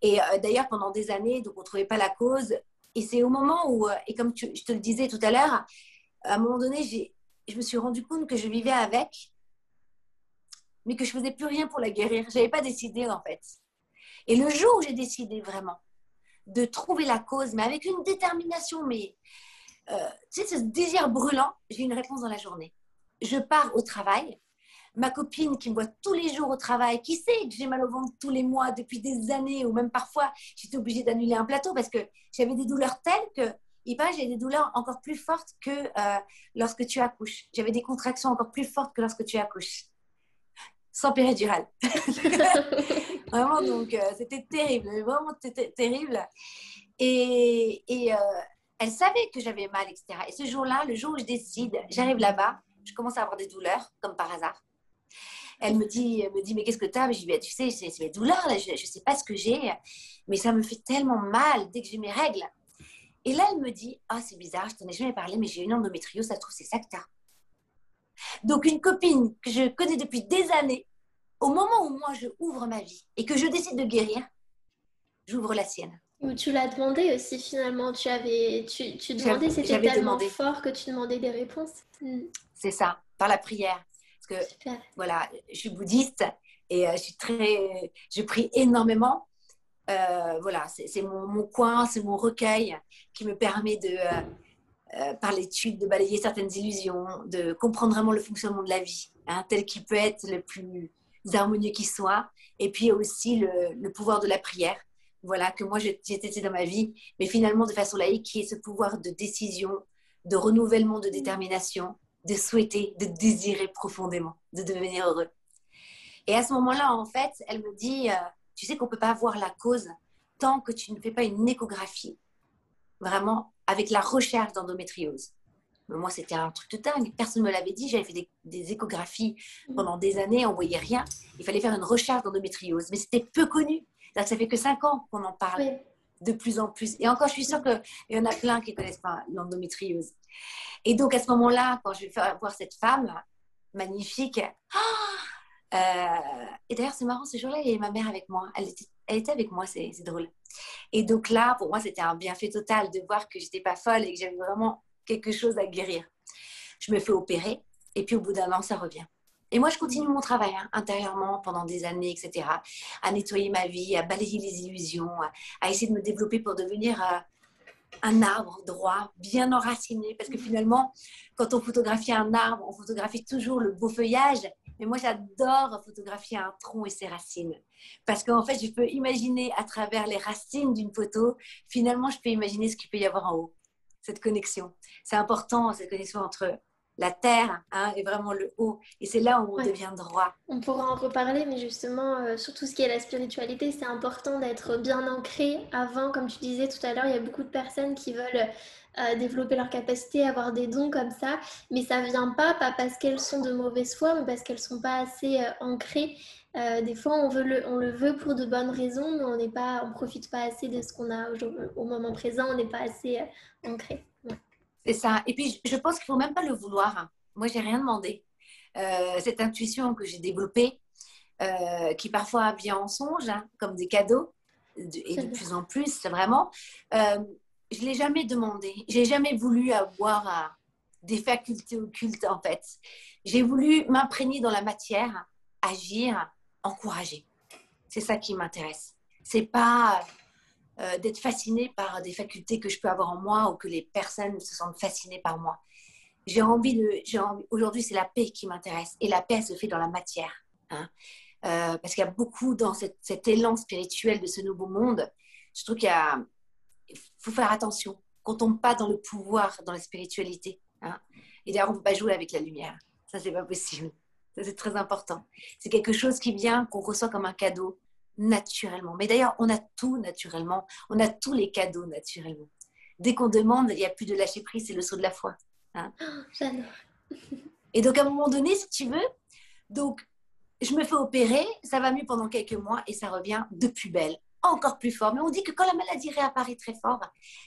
Et euh, d'ailleurs, pendant des années, donc on trouvait pas la cause. Et c'est au moment où, euh, et comme je te le disais tout à l'heure, à un moment donné, j'ai, je me suis rendu compte que je vivais avec, mais que je faisais plus rien pour la guérir. J'avais pas décidé en fait. Et le jour où j'ai décidé vraiment de trouver la cause, mais avec une détermination, mais euh, tu sais, ce désir brûlant, j'ai une réponse dans la journée. Je pars au travail. Ma copine qui me voit tous les jours au travail, qui sait que j'ai mal au ventre tous les mois depuis des années, ou même parfois j'étais obligée d'annuler un plateau parce que j'avais des douleurs telles que, il paraît, j'ai des douleurs encore plus fortes que euh, lorsque tu accouches. J'avais des contractions encore plus fortes que lorsque tu accouches sans péridurale. vraiment, donc euh, c'était terrible, vraiment terrible. Et, et euh, elle savait que j'avais mal, etc. Et ce jour-là, le jour où je décide, j'arrive là-bas, je commence à avoir des douleurs, comme par hasard. Elle me dit, me dit mais qu'est-ce que tu as Je dis, bah, tu sais, c'est mes douleurs, là, je ne sais pas ce que j'ai, mais ça me fait tellement mal dès que j'ai mes règles. Et là, elle me dit, ah, c'est bizarre, je t'en ai jamais parlé, mais j'ai une endométriose, ça se trouve, c'est ça que tu as. Donc, une copine que je connais depuis des années, au moment où moi je ouvre ma vie et que je décide de guérir, j'ouvre la sienne. Tu l'as demandé aussi finalement, tu avais, tu, tu demandais, c'était tellement fort que tu demandais des réponses. Hmm. C'est ça, par la prière. Parce que voilà, je suis bouddhiste et euh, je suis très, je prie énormément. Euh, voilà, c'est mon, mon, coin, c'est mon recueil qui me permet de, euh, par l'étude, de balayer certaines illusions, de comprendre vraiment le fonctionnement de la vie, hein, tel qu'il peut être le plus harmonieux qui soit, et puis aussi le, pouvoir de la prière. Voilà, que moi j'ai testé dans ma vie, mais finalement de façon laïque, qui est ce pouvoir de décision, de renouvellement, de détermination, de souhaiter, de désirer profondément, de devenir heureux. Et à ce moment-là, en fait, elle me dit, euh, tu sais qu'on ne peut pas voir la cause tant que tu ne fais pas une échographie, vraiment avec la recherche d'endométriose. Moi, c'était un truc de dingue. Personne ne me l'avait dit. J'avais fait des, échographies mm. pendant des années, on ne voyait rien. Il fallait faire une recherche d'endométriose. Mais c'était peu connu. Ça fait que cinq ans qu'on en parle de plus en plus. Et encore, je suis sûre qu'il y en a plein qui ne connaissent pas l'endométriose. Et donc, à ce moment-là, quand je vais voir cette femme magnifique, euh, et d'ailleurs, c'est marrant, ce jour-là, il y avait ma mère avec moi. Elle était, elle était avec moi, c'est drôle. Et donc là, pour moi, c'était un bienfait total de voir que j'étais pas folle et que j'avais vraiment quelque chose à guérir. Je me fais opérer et puis au bout d'un an, ça revient. Et moi, je continue mon travail hein, intérieurement pendant des années, etc. À nettoyer ma vie, à balayer les illusions, à, essayer de me développer pour devenir euh, un arbre droit, bien enraciné. Parce que finalement, quand on photographie un arbre, on photographie toujours le beau feuillage. Mais moi, j'adore photographier un tronc et ses racines. Parce qu'en fait, je peux imaginer à travers les racines d'une photo, finalement, je peux imaginer ce qu'il peut y avoir en haut cette connexion. C'est important, cette connexion entre la terre hein, et vraiment le haut. Et c'est là où on devient droit. On pourra en reparler, mais justement, euh, sur tout ce qui est la spiritualité, c'est important d'être bien ancré avant. Comme tu disais tout à l'heure, il y a beaucoup de personnes qui veulent euh, développer leur capacité, avoir des dons comme ça, mais ça vient pas, pas parce qu'elles sont de mauvaise foi, mais parce qu'elles sont pas assez euh, ancrées. des fois, on, veut le, on le veut pour de bonnes raisons, mais on n'est pas, on profite pas assez de ce qu'on a au, moment présent, on n'est pas assez ancré. C'est ça. Et puis, je pense qu'il faut même pas le vouloir. Hein. Moi, j'ai rien demandé. Euh, cette intuition que j'ai développée, euh, qui parfois vient en songe, hein, comme des cadeaux, et de plus en plus, vraiment, euh, je l'ai jamais demandé. J'ai jamais voulu avoir des facultés occultes en fait. J'ai voulu m'imprégner dans la matière, agir, encourager. C'est ça qui m'intéresse. C'est pas euh, d'être fasciné par des facultés que je peux avoir en moi ou que les personnes se sentent fascinées par moi. J'ai envie de. Aujourd'hui, c'est la paix qui m'intéresse. Et la paix, se fait dans la matière. Hein. Euh, parce qu'il y a beaucoup dans cet élan spirituel de ce nouveau monde. Je trouve qu'il faut faire attention qu'on tombe pas dans le pouvoir, dans la spiritualité. Hein. Et d'ailleurs, on ne peut pas jouer avec la lumière. Ça, c'est pas possible. Ça, c'est très important. C'est quelque chose qui vient, qu'on reçoit comme un cadeau naturellement. Mais d'ailleurs, on a tout naturellement. On a tous les cadeaux naturellement. Dès qu'on demande, il n'y a plus de lâcher prise, c'est le saut de la foi. Hein. Oh, j'adore. Et donc, à un moment donné, si tu veux, donc, je me fais opérer, ça va mieux pendant quelques mois et ça revient de plus belle, encore plus fort. Mais on dit que quand la maladie réapparaît très fort,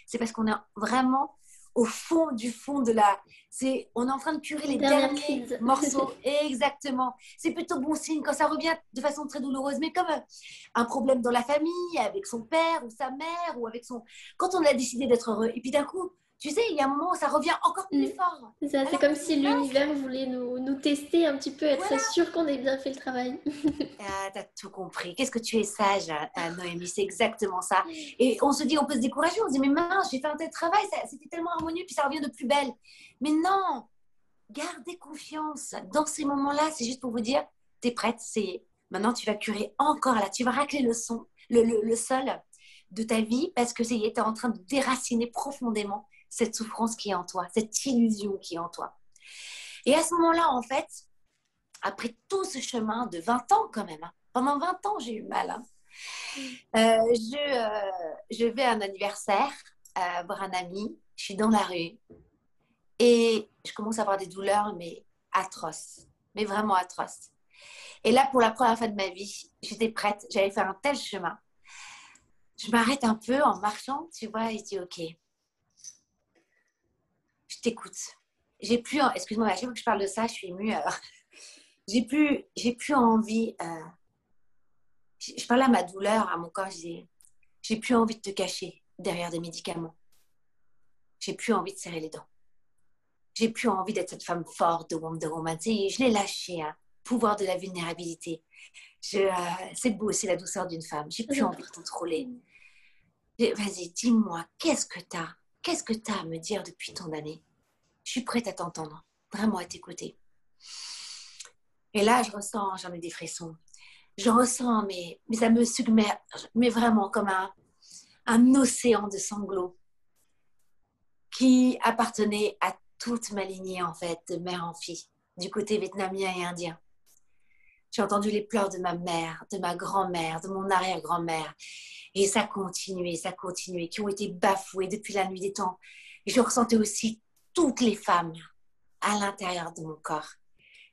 c'est parce qu'on est vraiment au fond du fond de la. C'est, on est en train de curer les derniers morceaux. Exactement. C'est plutôt bon signe quand ça revient de façon très douloureuse, mais comme un problème dans la famille, avec son père ou sa mère, ou avec son. Quand on a décidé d'être heureux, et puis d'un coup, tu sais, il y a un moment où ça revient encore plus mm. fort. C'est comme si l'univers voulait nous, nous, tester un petit peu, être sûr qu'on ait bien fait le travail. ah, t'as tout compris. Qu'est-ce que tu es sage, euh, Noémie, c'est exactement ça. Et on se dit, on peut se décourager, on se dit, mais mince, j'ai fait un tel travail, c'était tellement harmonieux, puis ça revient de plus belle. Mais non, gardez confiance. Dans ces moments-là, c'est juste pour vous dire, t'es prête, c'est maintenant tu vas curer encore là, tu vas racler le son, le, le, le sol de ta vie parce que c'est es en train de déraciner profondément cette souffrance qui est en toi, cette illusion qui est en toi. Et à ce moment-là, en fait, après tout ce chemin de 20 ans quand même, hein, pendant 20 ans, j'ai eu mal. Hein, euh, je, euh, je, vais à un anniversaire euh, voir un ami, je suis dans la rue et je commence à avoir des douleurs, mais atroces, mais vraiment atroces. Et là, pour la première fois de ma vie, j'étais prête, j'allais faire un tel chemin. Je m'arrête un peu en marchant, tu vois, et je dis, OK, je t'écoute. J'ai plus, excuse-moi, à chaque fois que je parle de ça, je suis émue. Alors, j'ai plus, j'ai plus envie. Euh, je, parlais à ma douleur, à mon corps, disais, j'ai plus envie de te cacher derrière des médicaments. J'ai plus envie de serrer les dents. J'ai plus envie d'être cette femme forte de Wonder Woman. je l'ai lâché, hein. pouvoir de la vulnérabilité. Euh, c'est beau, c'est la douceur d'une femme. J'ai plus envie de contrôler. Vas-y, dis-moi, qu'est-ce que tu as Qu'est-ce que tu as à me dire depuis tant d'années? Je suis prête à t'entendre, vraiment à t'écouter. Et là, je ressens, j'en ai des frissons. Je ressens, mais, mais ça me submerge, mais vraiment comme un, un océan de sanglots qui appartenait à toute ma lignée, en fait, de mère en fille, du côté vietnamien et indien. J'ai entendu les pleurs de ma mère, de ma grand-mère, de mon arrière-grand-mère. Et ça continuait, ça continuait, qui ont été bafouées depuis la nuit des temps. Et je ressentais aussi toutes les femmes à l'intérieur de mon corps.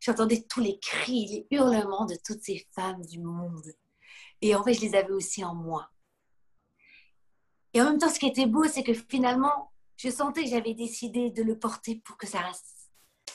J'entendais tous les cris, les hurlements de toutes ces femmes du monde. Et en fait, je les avais aussi en moi. Et en même temps, ce qui était beau, c'est que finalement, je sentais que j'avais décidé de le porter pour que ça reste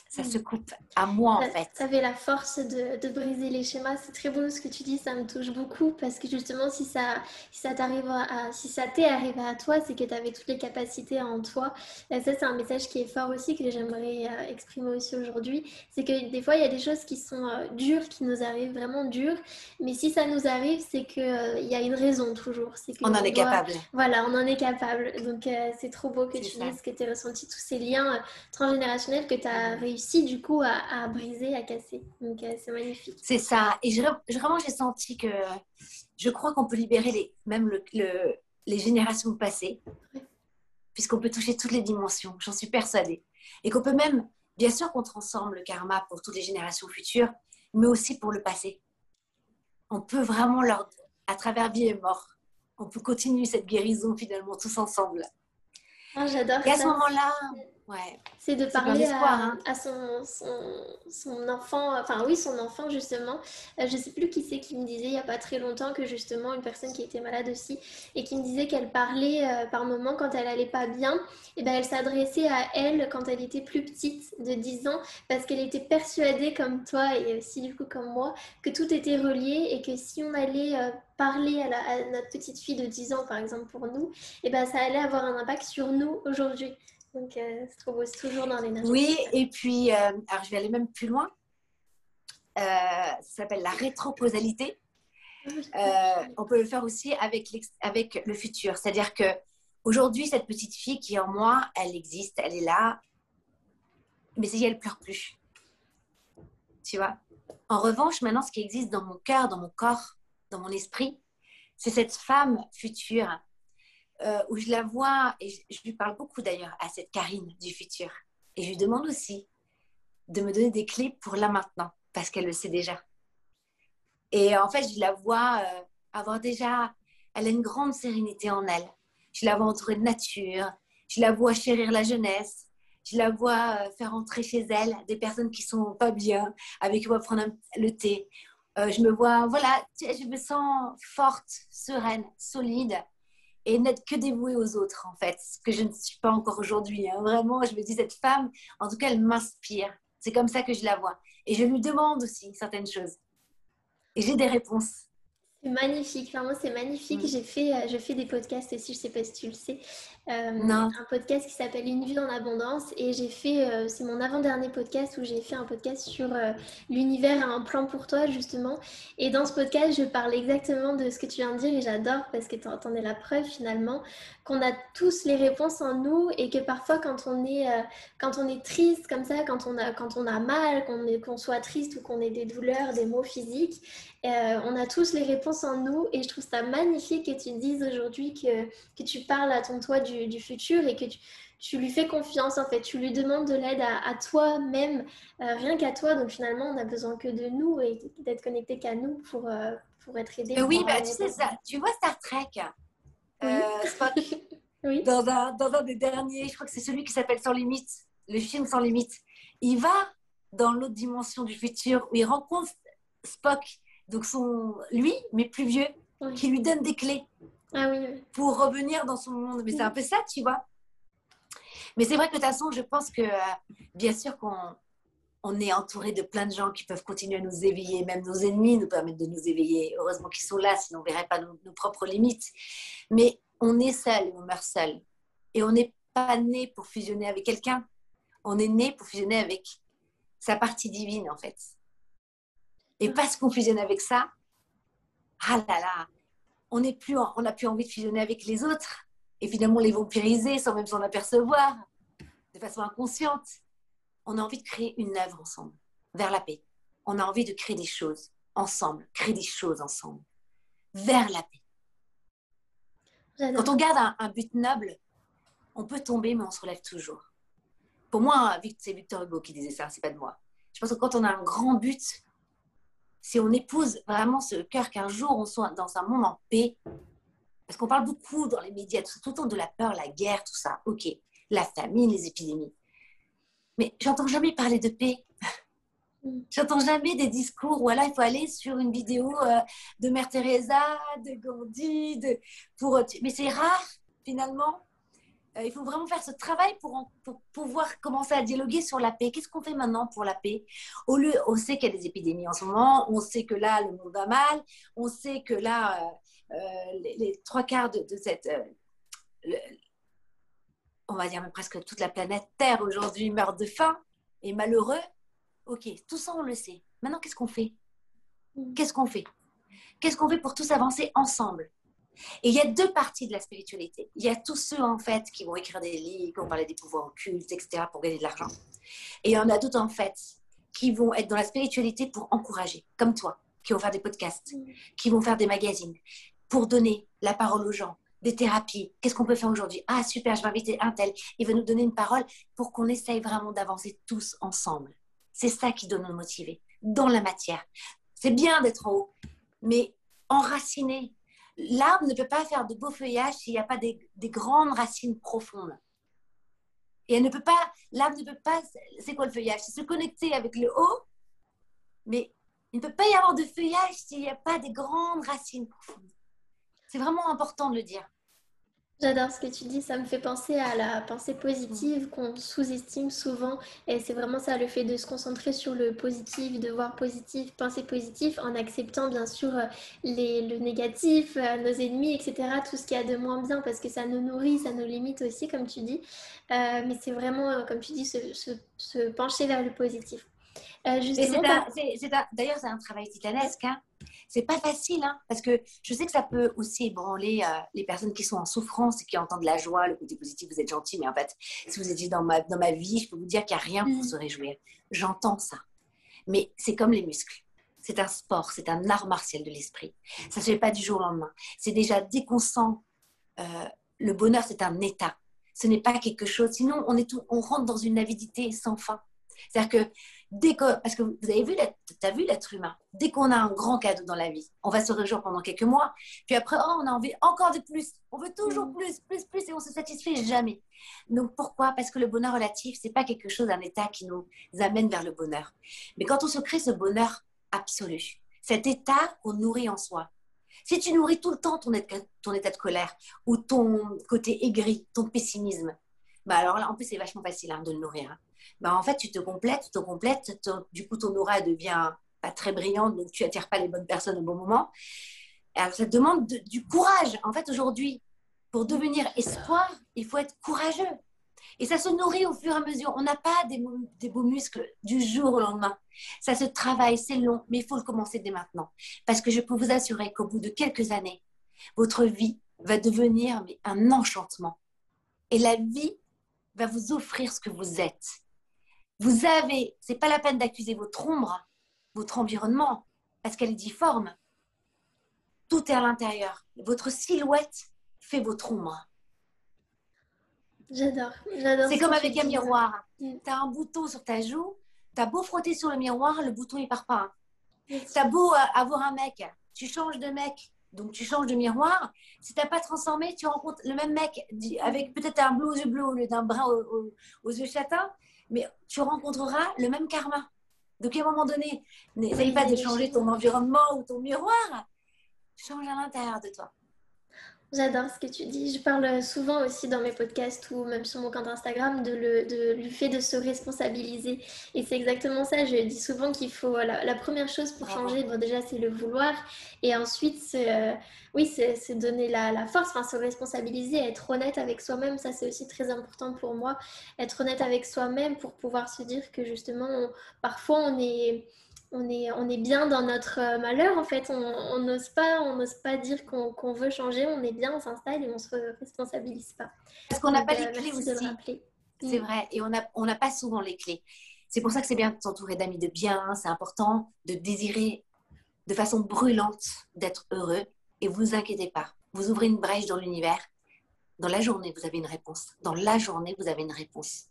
ça se coupe à moi en fait. Ça avait la force de, de, briser les schémas. C'est très beau ce que tu dis, ça me touche beaucoup parce que justement, si ça, si ça t'arrive à, si ça t'est arrivé à toi, c'est que tu avais toutes les capacités en toi. Et ça, c'est un message qui est fort aussi que j'aimerais euh, exprimer aussi aujourd'hui. C'est que des fois, il y a des choses qui sont euh, dures, qui nous arrivent vraiment dures. Mais si ça nous arrive, c'est qu'il euh, il y a une raison toujours. Que on en est capable. Voilà, on en est capable. Donc, c'est trop beau que tu dises que tu as ressenti tous ces liens transgénérationnels que tu as réussi réussi du coup à, briser, à casser. Donc euh, c'est magnifique. C'est ça. Et je, vraiment, j'ai senti que je crois qu'on peut libérer les, même le, les générations passées, puisqu'on peut toucher toutes les dimensions. J'en suis persuadée. Et qu'on peut même, bien sûr, qu'on transforme le karma pour toutes les générations futures, mais aussi pour le passé. On peut vraiment, leur, à travers vie et mort, on peut continuer cette guérison finalement tous ensemble. Ah, j'adore. Et à ce moment-là, c'est de parler à, hein. son, son, enfant, enfin oui, son enfant justement. Euh, je sais plus qui c'est qui me disait il n'y a pas très longtemps que justement une personne qui était malade aussi et qui me disait qu'elle parlait euh, par moment quand elle allait pas bien, et ben elle s'adressait à elle quand elle était plus petite de 10 ans parce qu'elle était persuadée comme toi et aussi du coup comme moi que tout était relié et que si on allait euh, parler à, à, notre petite fille de 10 ans par exemple pour nous, et ben ça allait avoir un impact sur nous aujourd'hui. Donc, euh, beau, c'est toujours dans l'énergie. Oui, et puis, euh, alors je vais aller même plus loin. ça s'appelle la rétrocausalité. Ah on peut le faire aussi avec, avec le futur. C'est-à-dire que aujourd'hui, cette petite fille qui est en moi, elle existe, elle est là, mais si elle pleure plus. Tu vois? En revanche, maintenant, ce qui existe dans mon cœur, dans mon corps, dans mon esprit, c'est cette femme future euh, où je la vois, et je, lui parle beaucoup d'ailleurs à cette Karine du futur. Et je lui demande aussi de me donner des clés pour là maintenant, parce qu'elle le sait déjà. Et en fait, je la vois euh, avoir déjà, elle a une grande sérénité en elle. Je la vois entourée de nature, je la vois chérir la jeunesse, je la vois euh, faire entrer chez elle des personnes qui sont pas bien, avec qui on va prendre le thé. je me vois, voilà, je me sens forte, sereine, solide et n'être que dévouée aux autres, en fait, ce que je ne suis pas encore aujourd'hui. Hein. Vraiment, je me dis, cette femme, en tout cas, elle m'inspire. C'est comme ça que je la vois. Et je lui demande aussi certaines choses. Et j'ai des réponses. C'est magnifique, vraiment c'est magnifique. Mm. J'ai fait, euh, je fais des podcasts aussi, je sais pas si tu le sais. Euh, non. Un podcast qui s'appelle Une vie en abondance et j'ai fait, euh, c'est mon avant-dernier podcast où j'ai fait un podcast sur l'univers a un plan pour toi justement. Et dans ce podcast, je parle exactement de ce que tu viens de dire et j'adore parce que tu entendais la preuve finalement qu'on a tous les réponses en nous et que parfois quand on est, quand on est triste comme ça, quand on a, quand on a mal, qu'on qu'on soit triste ou qu'on ait des douleurs, des maux physiques, euh, on a tous les réponses en nous et je trouve ça magnifique que tu dises aujourd'hui que, que tu parles à ton toi du, futur et que tu, lui fais confiance en fait. Tu lui demandes de l'aide à, toi-même, euh, rien qu'à toi. Donc finalement, on n'a besoin que de nous et d'être connecté qu'à nous pour, euh, pour être aidé. oui, bah, tu sais ça. Tu vois Star Trek oui. Dans, un, dans un des derniers, je crois que c'est celui qui s'appelle Sans limite, le film Sans limite. Il va dans l'autre dimension du futur où il rencontre Spock donc son, lui, mais plus vieux, qui lui donne des clés ah oui, pour revenir dans son monde. Mais c'est un peu ça, tu vois. Mais c'est vrai que de toute façon, je pense que, euh, bien sûr qu'on on est entouré de plein de gens qui peuvent continuer à nous éveiller, même nos ennemis nous permettent de nous éveiller. Heureusement qu'ils sont là, sinon on ne verrait pas nos, nos, propres limites. Mais on est seul, on meurt seul. Et on n'est pas né pour fusionner avec quelqu'un. On est né pour fusionner avec sa partie divine, en fait. Et parce qu'on fusionne avec ça, ah là là, on n'a plus, on plus envie de fusionner avec les autres. Et finalement, les vampiriser sans même s'en apercevoir, de façon inconsciente. On a envie de créer une œuvre ensemble, vers la paix. On a envie de créer des choses ensemble, créer des choses ensemble, vers la paix. Quand on garde un, but noble, on peut tomber, mais on se relève toujours. Pour moi, c'est Victor Hugo qui disait ça, c'est pas de moi. Je pense que quand on a un grand but, si on épouse vraiment ce cœur qu'un jour on soit dans un monde en paix, parce qu'on parle beaucoup dans les médias tout, le temps de la peur, la guerre, tout ça, ok, la famine, les épidémies. Mais j'entends jamais parler de paix. J'entends jamais des discours où là, il faut aller sur une vidéo euh, de Mère Teresa, de Gandhi, de, pour, mais c'est rare finalement il faut vraiment faire ce travail pour, pouvoir commencer à dialoguer sur la paix. Qu'est-ce qu'on fait maintenant pour la paix? Au lieu, on sait qu'il y a des épidémies en ce moment, on sait que là, le monde va mal, on sait que là, euh, euh, les, trois quarts de, cette... on va dire même presque toute la planète Terre aujourd'hui meurt de faim et malheureux. Ok, tout ça, on le sait. Maintenant, qu'est-ce qu'on fait? Mm. Qu'est-ce qu'on fait? Qu'est-ce qu'on fait pour tous avancer ensemble? Et il y a deux parties de la spiritualité. Il y a tous ceux, en fait, qui vont écrire des livres, qui vont parler des pouvoirs occultes, etc., pour gagner de l'argent. Et il y en a d'autres, en fait, qui vont être dans la spiritualité pour encourager, comme toi, qui vont faire des podcasts, mm. qui vont faire des magazines, pour donner la parole aux gens, des thérapies. Qu'est-ce qu'on peut faire aujourd'hui? Ah, super, je vais inviter un tel. Il va nous donner une parole pour qu'on essaye vraiment d'avancer tous ensemble. C'est ça qui doit nous motiver, dans la matière. C'est bien d'être en haut, mais enraciné l'arbre ne peut pas faire de beaux feuillages s'il n'y a pas des, grandes racines profondes. Et elle ne peut pas, l'arbre ne peut pas, c'est quoi le feuillage? C'est se connecter avec le haut, mais il ne peut pas y avoir de feuillage s'il n'y a pas des grandes racines profondes. C'est vraiment important de le dire. J'adore ce que tu dis, ça me fait penser à la pensée positive qu'on sous-estime souvent et c'est vraiment ça le fait de se concentrer sur le positif, de voir positif, penser positif en acceptant bien sûr les, le négatif, euh, nos ennemis, etc., tout ce qu'il y a de moins bien parce que ça nous nourrit, ça nous limite aussi comme tu dis, euh, mais c'est vraiment euh, comme tu dis se, pencher vers le positif. D'ailleurs c'est un travail titanesque. Hein c'est pas facile, hein, parce que je sais que ça peut aussi ébranler euh, les personnes qui sont en souffrance et qui entendent la joie, le côté positif, vous êtes gentil, mais en fait, si vous étiez dans ma, dans ma vie, je peux vous dire qu'il n'y a rien pour mm. se réjouir. J'entends ça. Mais c'est comme les muscles. C'est un sport, c'est un art martial de l'esprit. Ça ne se fait pas du jour au lendemain. C'est déjà dès qu'on sent euh, le bonheur, c'est un état. Ce n'est pas quelque chose. Sinon, on, est on rentre dans une avidité sans fin. C'est-à-dire que dès que, parce que vous avez vu, as vu l'être humain, dès qu'on a un grand cadeau dans la vie, on va se réjouir pendant quelques mois, puis après, oh, on a envie encore de plus, on veut toujours mm. plus, plus, plus, et on se satisfait jamais. Donc pourquoi? Parce que le bonheur relatif, c'est pas quelque chose, un état qui nous amène vers le bonheur. Mais quand on se crée ce bonheur absolu, cet état qu'on nourrit en soi, si tu nourris tout le temps ton état, ton état de colère ou ton côté aigri, ton pessimisme, bah alors là, en plus, c'est vachement facile hein, de le nourrir. Hein. Bah, en fait, tu te complètes, tu te complètes, du coup, ton aura devient pas très brillante, donc tu attires pas les bonnes personnes au bon moment. Alors, ça demande du courage. En fait, aujourd'hui, pour devenir espoir, il faut être courageux. Et ça se nourrit au fur et à mesure. On n'a pas des, des, beaux muscles du jour au lendemain. Ça se travaille, c'est long, mais il faut le commencer dès maintenant. Parce que je peux vous assurer qu'au bout de quelques années, votre vie va devenir un enchantement. Et la vie va vous offrir ce que vous êtes. Vous avez, c'est pas la peine d'accuser votre ombre, votre environnement, parce qu'elle est difforme. Tout est à l'intérieur. Votre silhouette fait votre ombre. J'adore, j'adore. C'est comme avec un miroir. Mm. Tu as un bouton sur ta joue, tu as beau frotter sur le miroir, le bouton il part pas. Tu as beau euh, avoir un mec, tu changes de mec, donc tu changes de miroir. Si tu n'as pas transformé, tu rencontres le même mec avec peut-être un bleu aux yeux bleus au lieu d'un brun aux yeux châtains mais tu rencontreras le même karma. Donc, à un moment donné, n'essaye pas de changer ton environnement ou ton miroir. Change à l'intérieur de toi. J'adore ce que tu dis. Je parle souvent aussi dans mes podcasts ou même sur mon compte Instagram de le, de, du fait de se responsabiliser. Et c'est exactement ça. Je dis souvent qu'il faut. La, première chose pour changer, bon, déjà, c'est le vouloir. Et ensuite, euh, oui, c'est donner la, la, force, enfin, se responsabiliser, être honnête avec soi-même. Ça, c'est aussi très important pour moi. Être honnête avec soi-même pour pouvoir se dire que justement, parfois, on est on est, on est bien dans notre euh, malheur en fait. On n'ose pas, on n'ose pas dire qu'on veut changer. On est bien, on s'installe et on se responsabilise pas. Parce qu'on n'a pas les euh, clés aussi. C'est mm. vrai. Et on n'a on pas souvent les clés. C'est pour ça que c'est bien de s'entourer d'amis de bien. C'est important de désirer de façon brûlante d'être heureux. Et vous inquiétez pas. Vous ouvrez une brèche dans l'univers. Dans la journée, vous avez une réponse. Dans la journée, vous avez une réponse.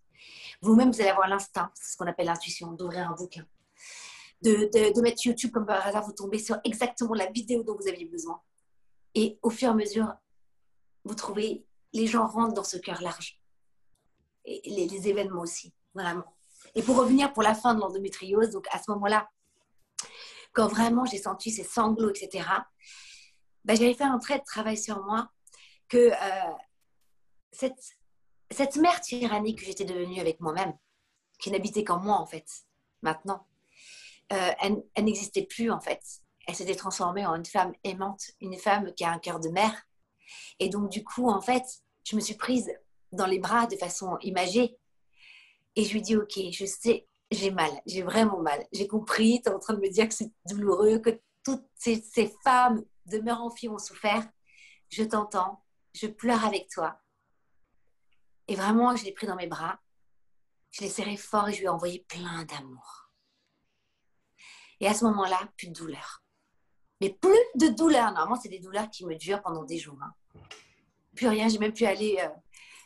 Vous-même, vous allez avoir l'instinct, c'est ce qu'on appelle l'intuition, d'ouvrir un bouquin de, mettre YouTube comme par hasard, vous tombez sur exactement la vidéo dont vous aviez besoin. Et au fur et à mesure, vous trouvez, les gens rentrent dans ce cœur large. Et les, événements aussi, vraiment. Et pour revenir pour la fin de l'endométriose, donc à ce moment-là, quand vraiment j'ai senti ces sanglots, etc., ben, j'avais fait un trait de travail sur moi que euh, cette, cette mère tyrannique que j'étais devenue avec moi-même, qui n'habitait qu'en moi en fait, maintenant, euh, elle, n'existait plus en fait. Elle s'était transformée en une femme aimante, une femme qui a un cœur de mère. Et donc du coup, en fait, je me suis prise dans les bras de façon imagée. Et je lui dis, ok, je sais, j'ai mal, j'ai vraiment mal. J'ai compris, tu es en train de me dire que c'est douloureux, que toutes ces, femmes de mère en fille ont souffert. Je t'entends, je pleure avec toi. Et vraiment, je l'ai pris dans mes bras, je l'ai serré fort et je lui ai envoyé plein d'amour. Et à ce moment-là, plus de douleur. Mais plus de douleur. Normalement, c'est des douleurs qui me durent pendant des jours. Hein. Plus rien, j'ai même pu aller. Euh,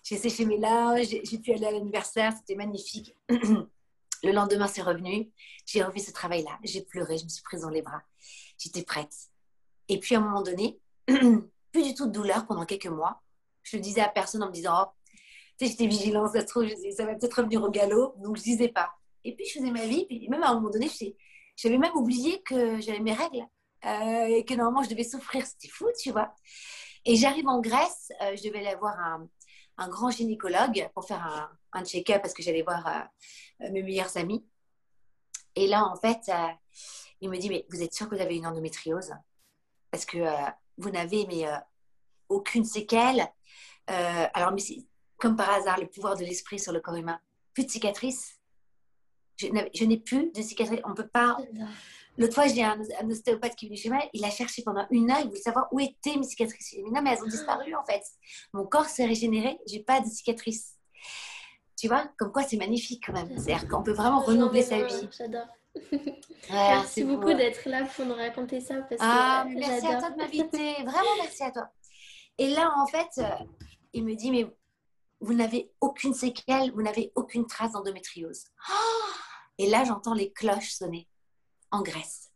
j'ai séché mes larmes, j'ai pu aller à l'anniversaire, c'était magnifique. Le lendemain, c'est revenu. J'ai refait ce travail-là. J'ai pleuré, je me suis prise dans les bras. J'étais prête. Et puis, à un moment donné, plus du tout de douleur pendant quelques mois. Je le disais à personne en me disant, oh, tu sais, j'étais vigilante, ça se trouve, ça va peut-être revenir au galop. Donc, je disais pas. Et puis, je faisais ma vie. Puis, même à un moment donné, je j'avais même oublié que j'avais mes règles euh, et que normalement je devais souffrir. C'était fou, tu vois. Et j'arrive en Grèce, euh, je devais aller voir un, un, grand gynécologue pour faire un, un check-up parce que j'allais voir euh, mes meilleurs amis. Et là, en fait, il me dit, mais vous êtes sûr que vous avez une endométriose? Parce que vous n'avez mais aucune séquelle. alors, mais comme par hasard, le pouvoir de l'esprit sur le corps humain. Plus de cicatrices. Je n'ai plus de cicatrices. On peut pas L'autre fois, j'ai un, un, ostéopathe qui est venu chez moi, il a cherché pendant une heure, il voulait savoir où étaient mes cicatrices. Il dit, non, mais elles ont disparu en fait. Mon corps s'est régénéré, j'ai pas de cicatrices. Tu vois, comme quoi c'est magnifique quand même. C'est-à-dire qu'on peut vraiment renouveler sa vie. J'adore. merci beaucoup d'être là pour nous raconter ça. Parce ah, que merci à toi de m'inviter. Vraiment, merci à toi. Et là, en fait, euh, il me dit, mais vous n'avez aucune séquelle, vous n'avez aucune trace d'endométriose. Et là, j'entends les cloches sonner en Grèce.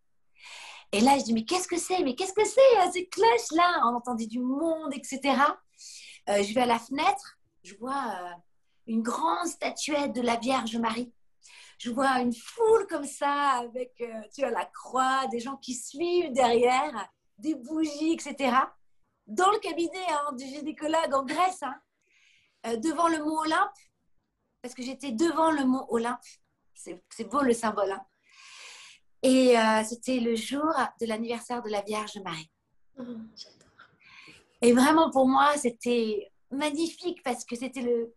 Et là, je dis, mais qu'est-ce que c'est? Mais qu'est-ce que c'est euh, ces cloches-là? On entendait du monde, etc. Euh, je vais à la fenêtre, je vois euh, une grande statuette de la Vierge Marie. Je vois une foule comme ça, avec, tu vois, la croix, des gens qui suivent derrière, des bougies, etc. Dans le cabinet hein, du gynécologue en Grèce, hein, devant le mont Olympe, parce que j'étais devant le mont Olympe. C'est beau le symbole. Hein. Et euh, c'était le jour de l'anniversaire de la Vierge Marie. Oh, et vraiment, pour moi, c'était magnifique parce que c'était le,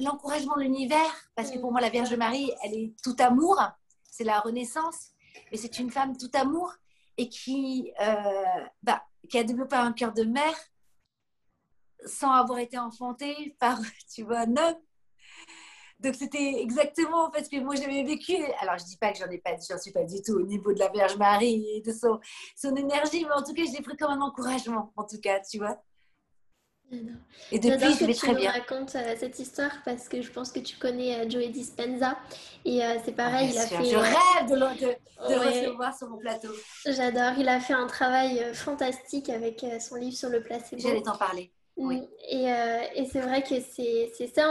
l'encouragement de l'univers. Parce que pour moi, la Vierge Marie, elle est tout amour. C'est la Renaissance. Mais c'est une femme tout amour et qui, euh, bah, qui a développé un cœur de mère sans avoir été enfantée par, tu vois, un homme. Donc c'était exactement en fait ce que moi j'avais vécu. Alors je dis pas que j'en ai pas, j'en suis pas du tout au niveau de la Vierge Marie et de son, son énergie, mais en tout cas je l'ai pris comme un encouragement, en tout cas, tu vois. Et depuis, je vais très bien. Je raconte euh, cette histoire parce que je pense que tu connais euh, Joey Dispenza et euh, c'est pareil, il a fait. Je rêve de, de, de recevoir sur mon plateau. J'adore. Il a fait un travail fantastique avec son livre sur le placebo. J'allais t'en parler. Oui. Et, euh, et c'est vrai que c'est ça,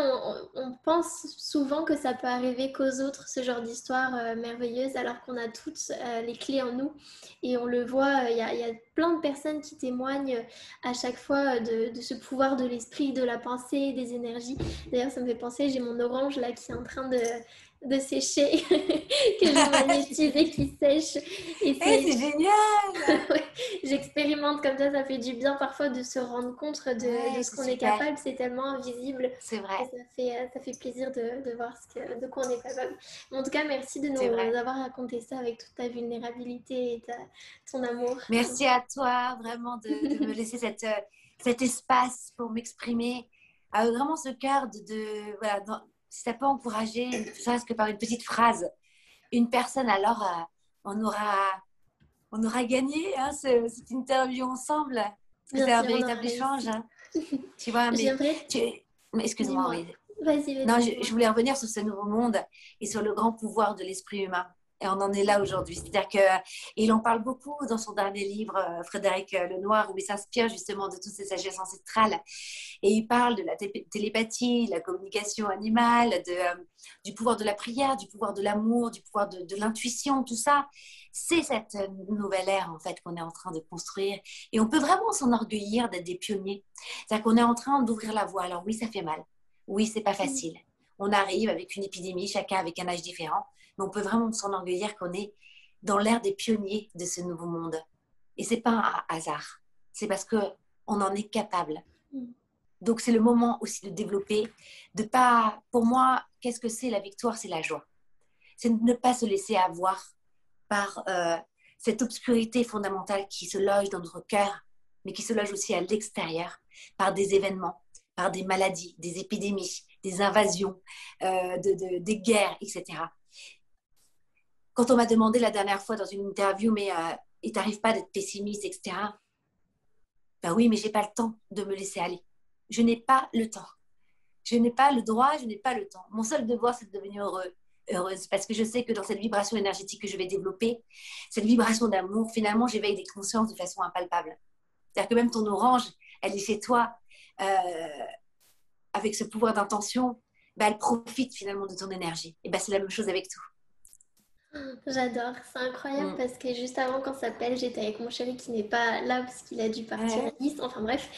on, pense souvent que ça peut arriver qu'aux autres, ce genre d'histoire euh, merveilleuse, alors qu'on a toutes euh, les clés en nous. Et on le voit, il y, a, y, a, plein de personnes qui témoignent à chaque fois de, de ce pouvoir de l'esprit, de la pensée, des énergies. D'ailleurs, ça me fait penser, j'ai mon orange là qui est en train de, de sécher, que j'ai magnétisé qui sèche. Et eh, c'est génial J'expérimente comme ça, ça fait du bien parfois de se rendre compte de, de ce qu'on est capable. C'est tellement invisible. C'est vrai. Ça fait, euh, ça fait plaisir de, de voir ce que, de quoi on est capable. en tout cas, merci de nous avoir raconté ça avec toute ta vulnérabilité et ta, ton amour. Merci à toi vraiment de, de me laisser cette, euh, cet espace pour m'exprimer. Avec vraiment ce cœur de, de voilà, si ça peut encourager, ne serait-ce que par une petite phrase, une personne, alors euh, on, aura, on aura gagné hein, cette interview ensemble. C'est un véritable échange. Hein. tu vois, mais, excuse-moi. Oui. Non, je, je, voulais revenir sur ce nouveau monde et sur le grand pouvoir de l'esprit humain. Et on en est là aujourd'hui. C'est-à-dire qu'il en parle beaucoup dans son dernier livre, euh, Frédéric euh, Lenoir, où il s'inspire justement de toutes ces sagesses ancestrales. Et il parle de la télépathie, la communication animale, de, euh, du pouvoir de la prière, du pouvoir de l'amour, du pouvoir de, de l'intuition, tout ça. C'est cette nouvelle ère, en fait, qu'on est en train de construire. Et on peut vraiment s'enorgueillir d'être des pionniers. C'est-à-dire qu'on est en train d'ouvrir la voie. Alors oui, ça fait mal. Oui, c'est pas facile. On arrive avec une épidémie, chacun avec un âge différent mais on peut vraiment s'enorgueillir qu'on est dans l'ère des pionniers de ce nouveau monde. Et c'est pas un hasard, c'est parce que on en est capable. Mm. Donc c'est le moment aussi de développer, de pas. Pour moi, qu'est-ce que c'est la victoire C'est la joie. C'est de ne pas se laisser avoir par euh, cette obscurité fondamentale qui se loge dans notre cœur, mais qui se loge aussi à l'extérieur, par des événements, par des maladies, des épidémies, des invasions, euh, de, des guerres, etc quand on m'a demandé la dernière fois dans une interview, mais euh, il t'arrive pas d'être pessimiste, etc. Ben oui, mais j'ai pas le temps de me laisser aller. Je n'ai pas le temps. Je n'ai pas le droit, je n'ai pas le temps. Mon seul devoir, c'est de devenir heureux, heureuse, parce que je sais que dans cette vibration énergétique que je vais développer, cette vibration d'amour, finalement, j'éveille des consciences de façon impalpable. C'est-à-dire que même ton orange, elle est chez toi, euh, avec ce pouvoir d'intention, ben, elle profite finalement de ton énergie. Et ben, c'est la même chose avec tout. J'adore, c'est incroyable mm. parce que juste avant qu'on s'appelle, j'étais avec mon chéri qui n'est pas là parce qu'il a dû partir à Nice, enfin bref.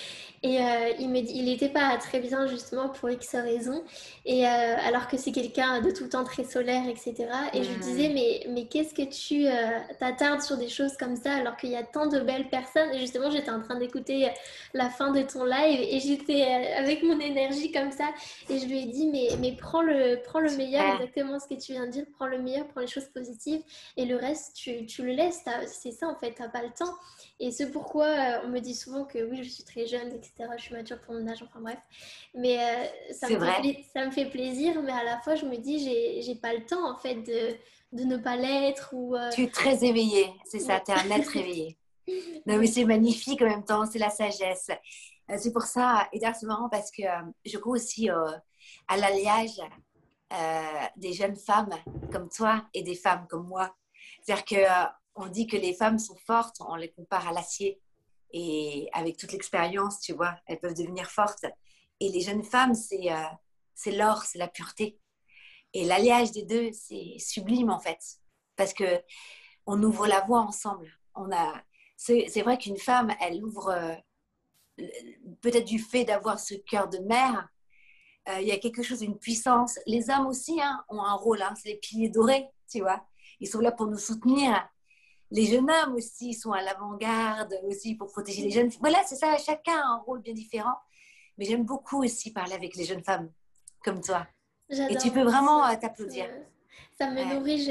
Et euh, il me dit, il n'était pas très bien justement pour X raisons. Et euh, alors que c'est quelqu'un de tout le temps très solaire, etc. Et je lui disais, mais, mais qu'est-ce que tu euh, t'attardes sur des choses comme ça alors qu'il y a tant de belles personnes? Et justement, j'étais en train d'écouter la fin de ton live et j'étais avec mon énergie comme ça. Et je lui ai dit, mais, mais prends, le, prends le meilleur, exactement ce que tu viens de dire, prends le meilleur, prends les choses positives. Et le reste, tu, tu le laisses. C'est ça en fait, tu n'as pas le temps. Et c'est pourquoi euh, on me dit souvent que oui, je suis très jeune, etc. Je suis mature pour mon âge, enfin bref. Mais euh, ça, me fait, ça me fait plaisir, mais à la fois, je me dis, j'ai, pas le temps en fait de, de ne pas l'être. Ou, euh, Tu es très éveillée, c'est ça, tu es un être éveillé. non, mais c'est magnifique en même temps, c'est la sagesse. c'est pour ça, et d'ailleurs, c'est marrant parce que je crois aussi à l'alliage des jeunes femmes comme toi et des femmes comme moi. C'est-à-dire que on dit que les femmes sont fortes, on les compare à l'acier. Et avec toute l'expérience, tu vois, elles peuvent devenir fortes. Et les jeunes femmes, c'est euh, l'or, c'est la pureté. Et l'alliage des deux, c'est sublime en fait. Parce que on ouvre la voie ensemble. On a, c'est vrai qu'une femme, elle ouvre euh, peut-être du fait d'avoir ce cœur de mère. Euh, il y a quelque chose, une puissance. Les hommes aussi hein, ont un rôle. Hein, c'est les piliers dorés, tu vois. Ils sont là pour nous soutenir les jeunes hommes aussi sont à l'avant-garde aussi pour protéger les jeunes. Voilà, c'est ça, chacun a un rôle bien différent. Mais j'aime beaucoup aussi parler avec les jeunes femmes comme toi. Et tu peux vraiment euh, t'applaudir. Ça me nourrit.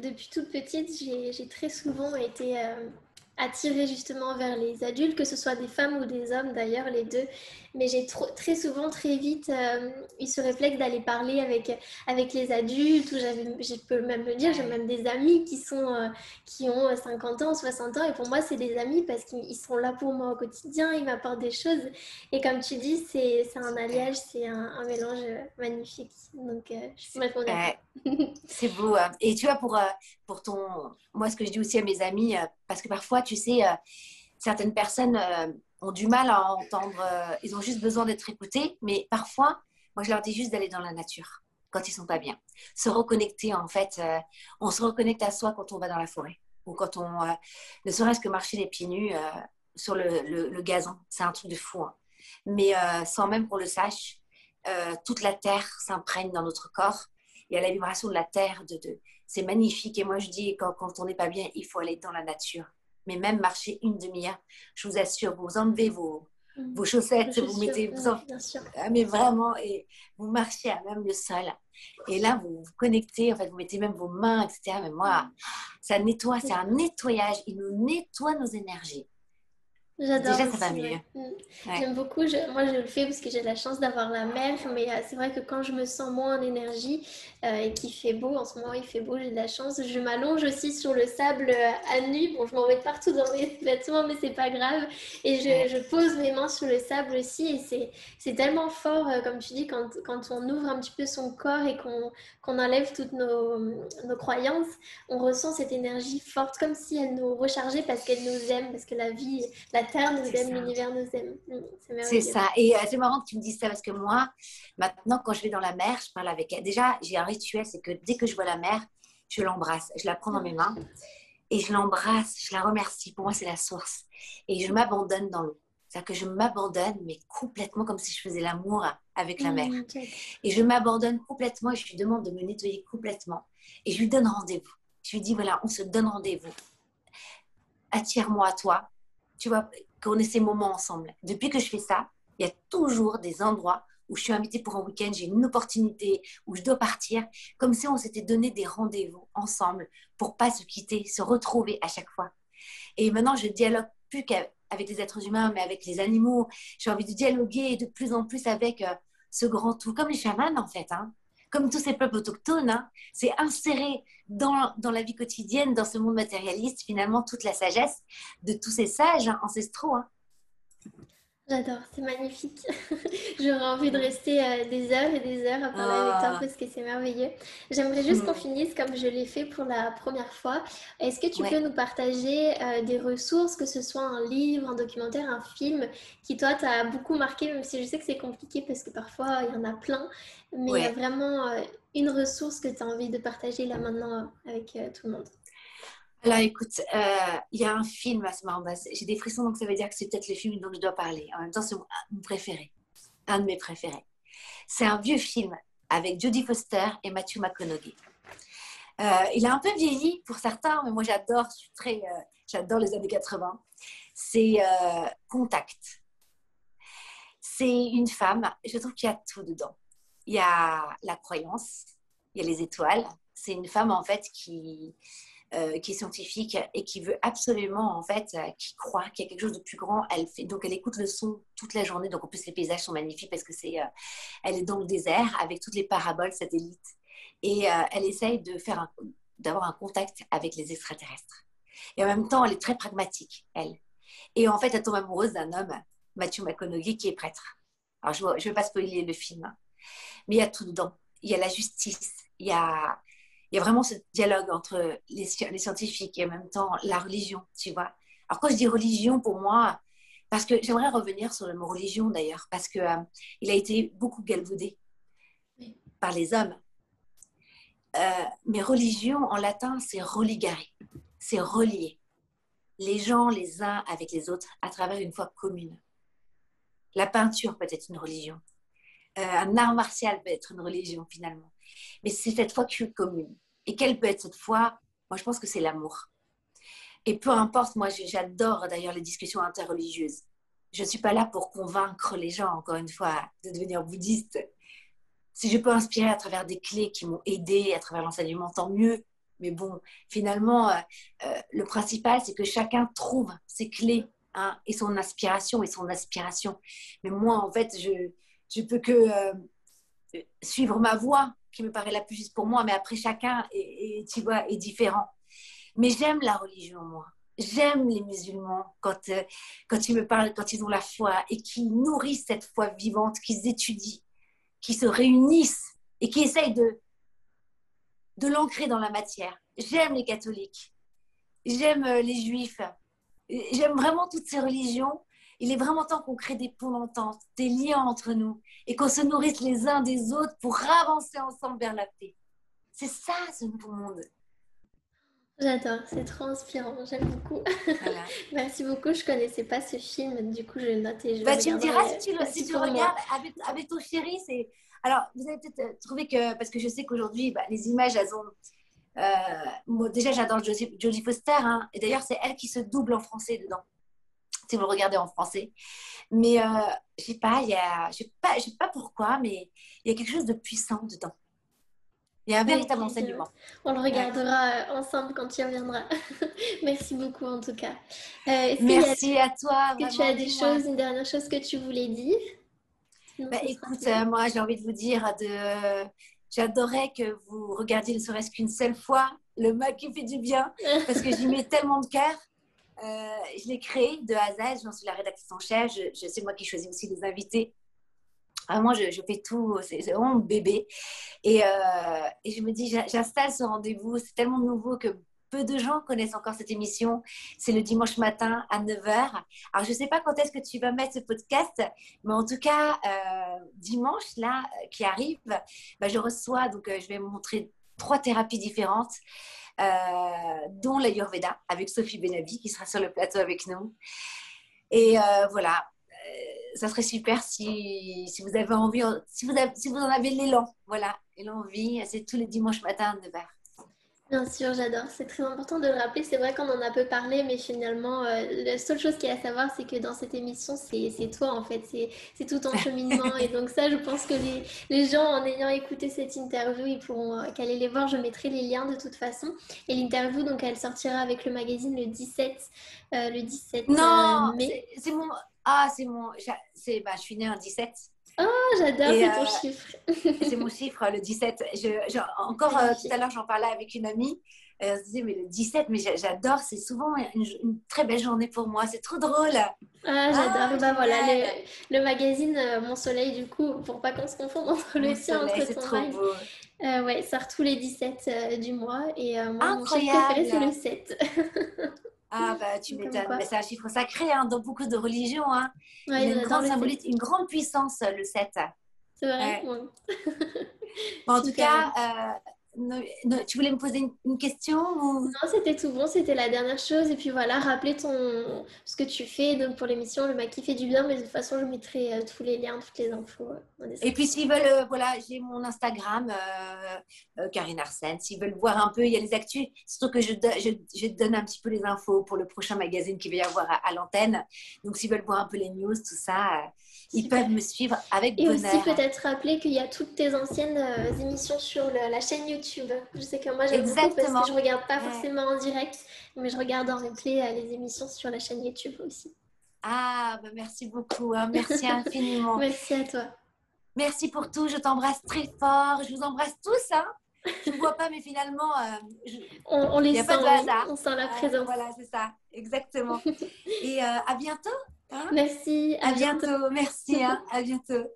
depuis toute petite, j'ai très souvent été euh, attirée justement vers les adultes, que ce soit des femmes ou des hommes d'ailleurs, les deux mais j'ai très souvent, très vite, euh, eu ce réflexe d'aller parler avec, avec les adultes, ou je peux même le dire, j'ai même des amis qui, sont, euh, qui ont 50 ans, 60 ans, et pour moi, c'est des amis parce qu'ils sont là pour moi au quotidien, ils m'apportent des choses, et comme tu dis, c'est un alliage, c'est un, mélange magnifique, donc euh, je suis complètement d'accord. C'est beau, hein. et tu vois, pour, pour ton... Moi, ce que je dis aussi à mes amis, parce que parfois, tu sais, certaines personnes ont du mal à entendre, euh, ils ont juste besoin d'être écoutés, mais parfois, moi je leur dis juste d'aller dans la nature quand ils sont pas bien. Se reconnecter en fait, euh, on se reconnecte à soi quand on va dans la forêt ou quand on, euh, ne serait-ce que marcher les pieds nus sur le, gazon, c'est un truc de fou. Hein. Mais sans même qu'on le sache, toute la terre s'imprègne dans notre corps. Il y a la vibration de la terre, de, c'est magnifique. Et moi je dis, quand on n'est pas bien, il faut aller dans la nature mais même marcher une demi-heure, je vous assure, vous enlevez vos, mm. vos chaussettes, vous mettez, vous ah, mais vraiment, et vous marchez à même le sol. Et là, vous vous connectez, en fait, vous mettez même vos mains, etc. Mais moi, mm. ça nettoie, c'est un nettoyage. Il nous nettoie nos énergies. J'adore. Déjà, ça va mieux. Mm. J'aime beaucoup. moi, je le fais parce que j'ai la chance d'avoir la mer. Mais euh, c'est vrai que quand je me sens moins en énergie et qu'il fait beau, en ce moment, il fait beau, j'ai de la chance. Je m'allonge aussi sur le sable euh, à nu. Bon, je m'en mets partout dans mes vêtements, mais c'est pas grave. Et je, je, pose mes mains sur le sable aussi. Et c'est tellement fort, comme tu dis, quand, quand, on ouvre un petit peu son corps et qu'on qu'on enlève toutes nos, nos croyances, on ressent cette énergie forte, comme si elle nous rechargeait parce qu'elle nous aime, parce que la vie, la terre nous aime, l'univers nous aime. Mm, c'est ça. Et euh, c'est marrant que tu me dises ça parce que moi, maintenant, quand je vais dans la mer, je parle avec elle. Déjà, j'ai un rituel, c'est que dès que je vois la mer, je l'embrasse. Je la prends dans mes mains et je l'embrasse, je la remercie. Pour moi, c'est la source. Et je m'abandonne dans l'eau. C'est-à-dire que je m'abandonne, mais complètement comme si je faisais l'amour avec la mer. Mm, et je m'abandonne complètement et je lui demande de me nettoyer complètement. Et je lui donne rendez-vous. Je lui dis, voilà, on se donne rendez-vous. Attire-moi à toi tu vois, qu'on ait ces moments ensemble. Depuis que je fais ça, il y a toujours des endroits où je suis invitée pour un week-end, j'ai une opportunité, où je dois partir, comme si on s'était donné des rendez-vous ensemble pour pas se quitter, se retrouver à chaque fois. Et maintenant, je dialogue plus qu'avec les êtres humains, mais avec les animaux. J'ai envie de dialoguer de plus en plus avec euh, ce grand tout, comme les chamans en fait. Hein comme tous ces peuples autochtones, hein, c'est inséré dans, dans, la vie quotidienne, dans ce monde matérialiste, finalement, toute la sagesse de tous ces sages hein, ancestraux. J'adore, c'est magnifique. J'aurais envie de rester euh, des heures et des heures à parler avec toi ah. parce que c'est merveilleux. J'aimerais juste qu'on mm. finisse comme je l'ai fait pour la première fois. Est-ce que tu peux nous partager euh, des ressources, que ce soit un livre, un documentaire, un film, qui toi t'a beaucoup marqué, même si je sais que c'est compliqué parce que parfois il y en a plein, mais il y a vraiment euh, une ressource que tu as envie de partager là maintenant avec tout le monde? Alors écoute, euh, il y a un film à ce moment J'ai des frissons, donc ça veut dire que c'est peut-être le film dont je dois parler. En même temps, c'est mon préféré, un de mes préférés. C'est un vieux film avec Jodie Foster et Matthew McConaughey. Euh, il a un peu vieilli pour certains, mais moi j'adore. Très, euh, j'adore les années 80. C'est Contact. C'est une femme. Je trouve qu'il y a tout dedans. Il y a la croyance, il y a les étoiles. C'est une femme en fait qui euh, qui est scientifique et qui veut absolument, en fait, euh, qui croit qu'il y a quelque chose de plus grand. Elle fait, donc, elle écoute le son toute la journée. Donc, en plus, les paysages sont magnifiques parce que c'est, euh, elle est dans le désert avec toutes les paraboles satellites et elle essaye de faire d'avoir un contact avec les extraterrestres. Et en même temps, elle est très pragmatique, elle. Et en fait, elle tombe amoureuse d'un homme, Matthew McConaughey, qui est prêtre. Alors, je ne vais pas spoiler le film, hein. mais il y a tout dedans. Il y a la justice, il y a, il y a vraiment ce dialogue entre les, scientifiques et en même temps la religion, tu vois. Alors quand je dis religion, pour moi, parce que j'aimerais revenir sur le mot religion d'ailleurs, parce que euh, il a été beaucoup galvaudé par les hommes. Euh, mais religion en latin, c'est religare, c'est relier les gens les uns avec les autres à travers une foi commune. La peinture peut être une religion. Euh, un art martial peut être une religion finalement. Mais c'est cette foi commune. Et quelle peut être cette foi? Moi, je pense que c'est l'amour. Et peu importe, moi, j'adore d'ailleurs les discussions interreligieuses. Je ne suis pas là pour convaincre les gens, encore une fois, de devenir bouddhiste. Si je peux inspirer à travers des clés qui m'ont aidé, à travers l'enseignement, tant mieux. Mais bon, finalement, euh, euh, le principal, c'est que chacun trouve ses clés hein, et son inspiration et son aspiration. Mais moi, en fait, je ne peux que euh, suivre ma voie qui me paraît la plus juste pour moi, mais après chacun est, tu vois, est différent. Mais j'aime la religion, moi. J'aime les musulmans quand, euh, quand ils me parlent, quand ils ont la foi et qui nourrissent cette foi vivante, qu'ils étudient, qui se réunissent et qui essayent de, de l'ancrer dans la matière. J'aime les catholiques, j'aime euh, les juifs, j'aime vraiment toutes ces religions il est vraiment temps qu'on crée des ponts d'entente, des liens entre nous et qu'on se nourrisse les uns des autres pour avancer ensemble vers la paix. C'est ça ce nouveau monde. J'adore, c'est trop inspirant, j'aime beaucoup. Merci beaucoup, je connaissais pas ce film, du coup je le note et je bah, Tu me diras si tu, si tu regardes avec, avec, ton chéri, c'est... Alors, vous avez peut-être euh, trouvé que, parce que je sais qu'aujourd'hui, bah, les images, elles ont... Euh, déjà, j'adore Jodie Foster, hein, et d'ailleurs, c'est elle qui se double en français dedans si vous le regardez en français. Mais euh, je sais pas, il y a, je sais pas, je sais pas pourquoi, mais il y a quelque chose de puissant dedans. Il y a un véritable enseignement. On le regardera euh, ensemble quand tu reviendras. Merci beaucoup en tout cas. Euh, Merci à toi. Est-ce que tu as des choses, une dernière chose que tu voulais dire? Bah, Écoute, euh, moi j'ai envie de vous dire de... J'adorais que vous regardiez ne serait-ce qu'une seule fois le mec qui fait du bien parce que j'y mets tellement de cœur. Euh, je l'ai créé de A à Z, j'en suis la rédactrice en chef, c'est moi qui choisis aussi les invités. Vraiment, je, fais tout, c'est vraiment mon bébé. Et, euh, je me dis, j'installe ce rendez-vous, c'est tellement nouveau que peu de gens connaissent encore cette émission. C'est le dimanche matin à 9h. Alors, je ne sais pas quand est-ce que tu vas mettre ce podcast, mais en tout cas, euh, dimanche, là, qui arrive, bah, je reçois, donc je vais montrer trois thérapies différentes. Dont l'Ayurveda avec Sophie Benabi qui sera sur le plateau avec nous. Et euh, voilà, euh, ça serait super si, si, vous avez envie, si vous, si vous en avez l'élan, voilà, et l'envie, c'est tous les dimanches matins à 9h. Bien sûr, j'adore. C'est très important de le rappeler. C'est vrai qu'on en a peu parlé, mais finalement, euh, la seule chose qu'il y a à savoir, c'est que dans cette émission, c'est toi en fait. C'est tout ton cheminement. et donc ça, je pense que les, les, gens, en ayant écouté cette interview, ils pourront euh, qu'aller les voir. Je mettrai les liens de toute façon. Et l'interview, donc, elle sortira avec le magazine le 17, euh, le 17 non, mai. C'est mon... Ah, c'est mon... Bah, je suis née en 17. Oh, j'adore, c'est ton chiffre. c'est mon chiffre, le 17. Je, encore tout à l'heure, j'en parlais avec une amie on se disait, mais le 17, mais j'adore, c'est souvent une, très belle journée pour moi, c'est trop drôle. Ah, j'adore. Ah, bah voilà, le, magazine euh, Mon Soleil, du coup, pour pas qu'on se confonde entre le sien, entre ton trop beau. Euh, ouais, sort tous les 17 euh, du mois et euh, moi, mon chiffre préféré, c'est le 7. ah, bah tu m'étonnes, mais c'est un chiffre sacré hein, dans beaucoup de religions. Hein. Ouais, Il a une grande symbolique, une grande puissance, le 7. C'est vrai. en tout cas, tu voulais me poser une, question Non, c'était tout bon, c'était la dernière chose. Et puis voilà, rappeler ton, ce que tu fais donc pour l'émission Le Maquis fait du bien. Mais de toute façon, je mettrai euh, tous les liens, toutes les infos. Euh, et puis s'ils veulent, euh, voilà, j'ai mon Instagram, Karine Arsène. S'ils veulent voir un peu, il y a les actus. Surtout que je, je, je, donne un petit peu les infos pour le prochain magazine qu'il va y avoir à, l'antenne. Donc s'ils veulent voir un peu les news, tout ça, ils peuvent me suivre avec et bonheur. Et aussi peut-être rappeler qu'il y a toutes tes anciennes émissions sur la chaîne YouTube je sais que moi j'aime beaucoup parce que je regarde pas forcément en direct, mais je regarde en replay euh, les émissions sur la chaîne YouTube aussi. Ah, bah merci beaucoup, hein. merci infiniment. merci à toi. Merci pour tout, je t'embrasse très fort, je vous embrasse tous. Hein. Je ne vois pas, mais finalement, euh, on, les sent, pas de hasard. on sent la euh, présence. voilà, c'est ça, exactement. Et à bientôt. Hein? merci. À, bientôt. merci. à bientôt.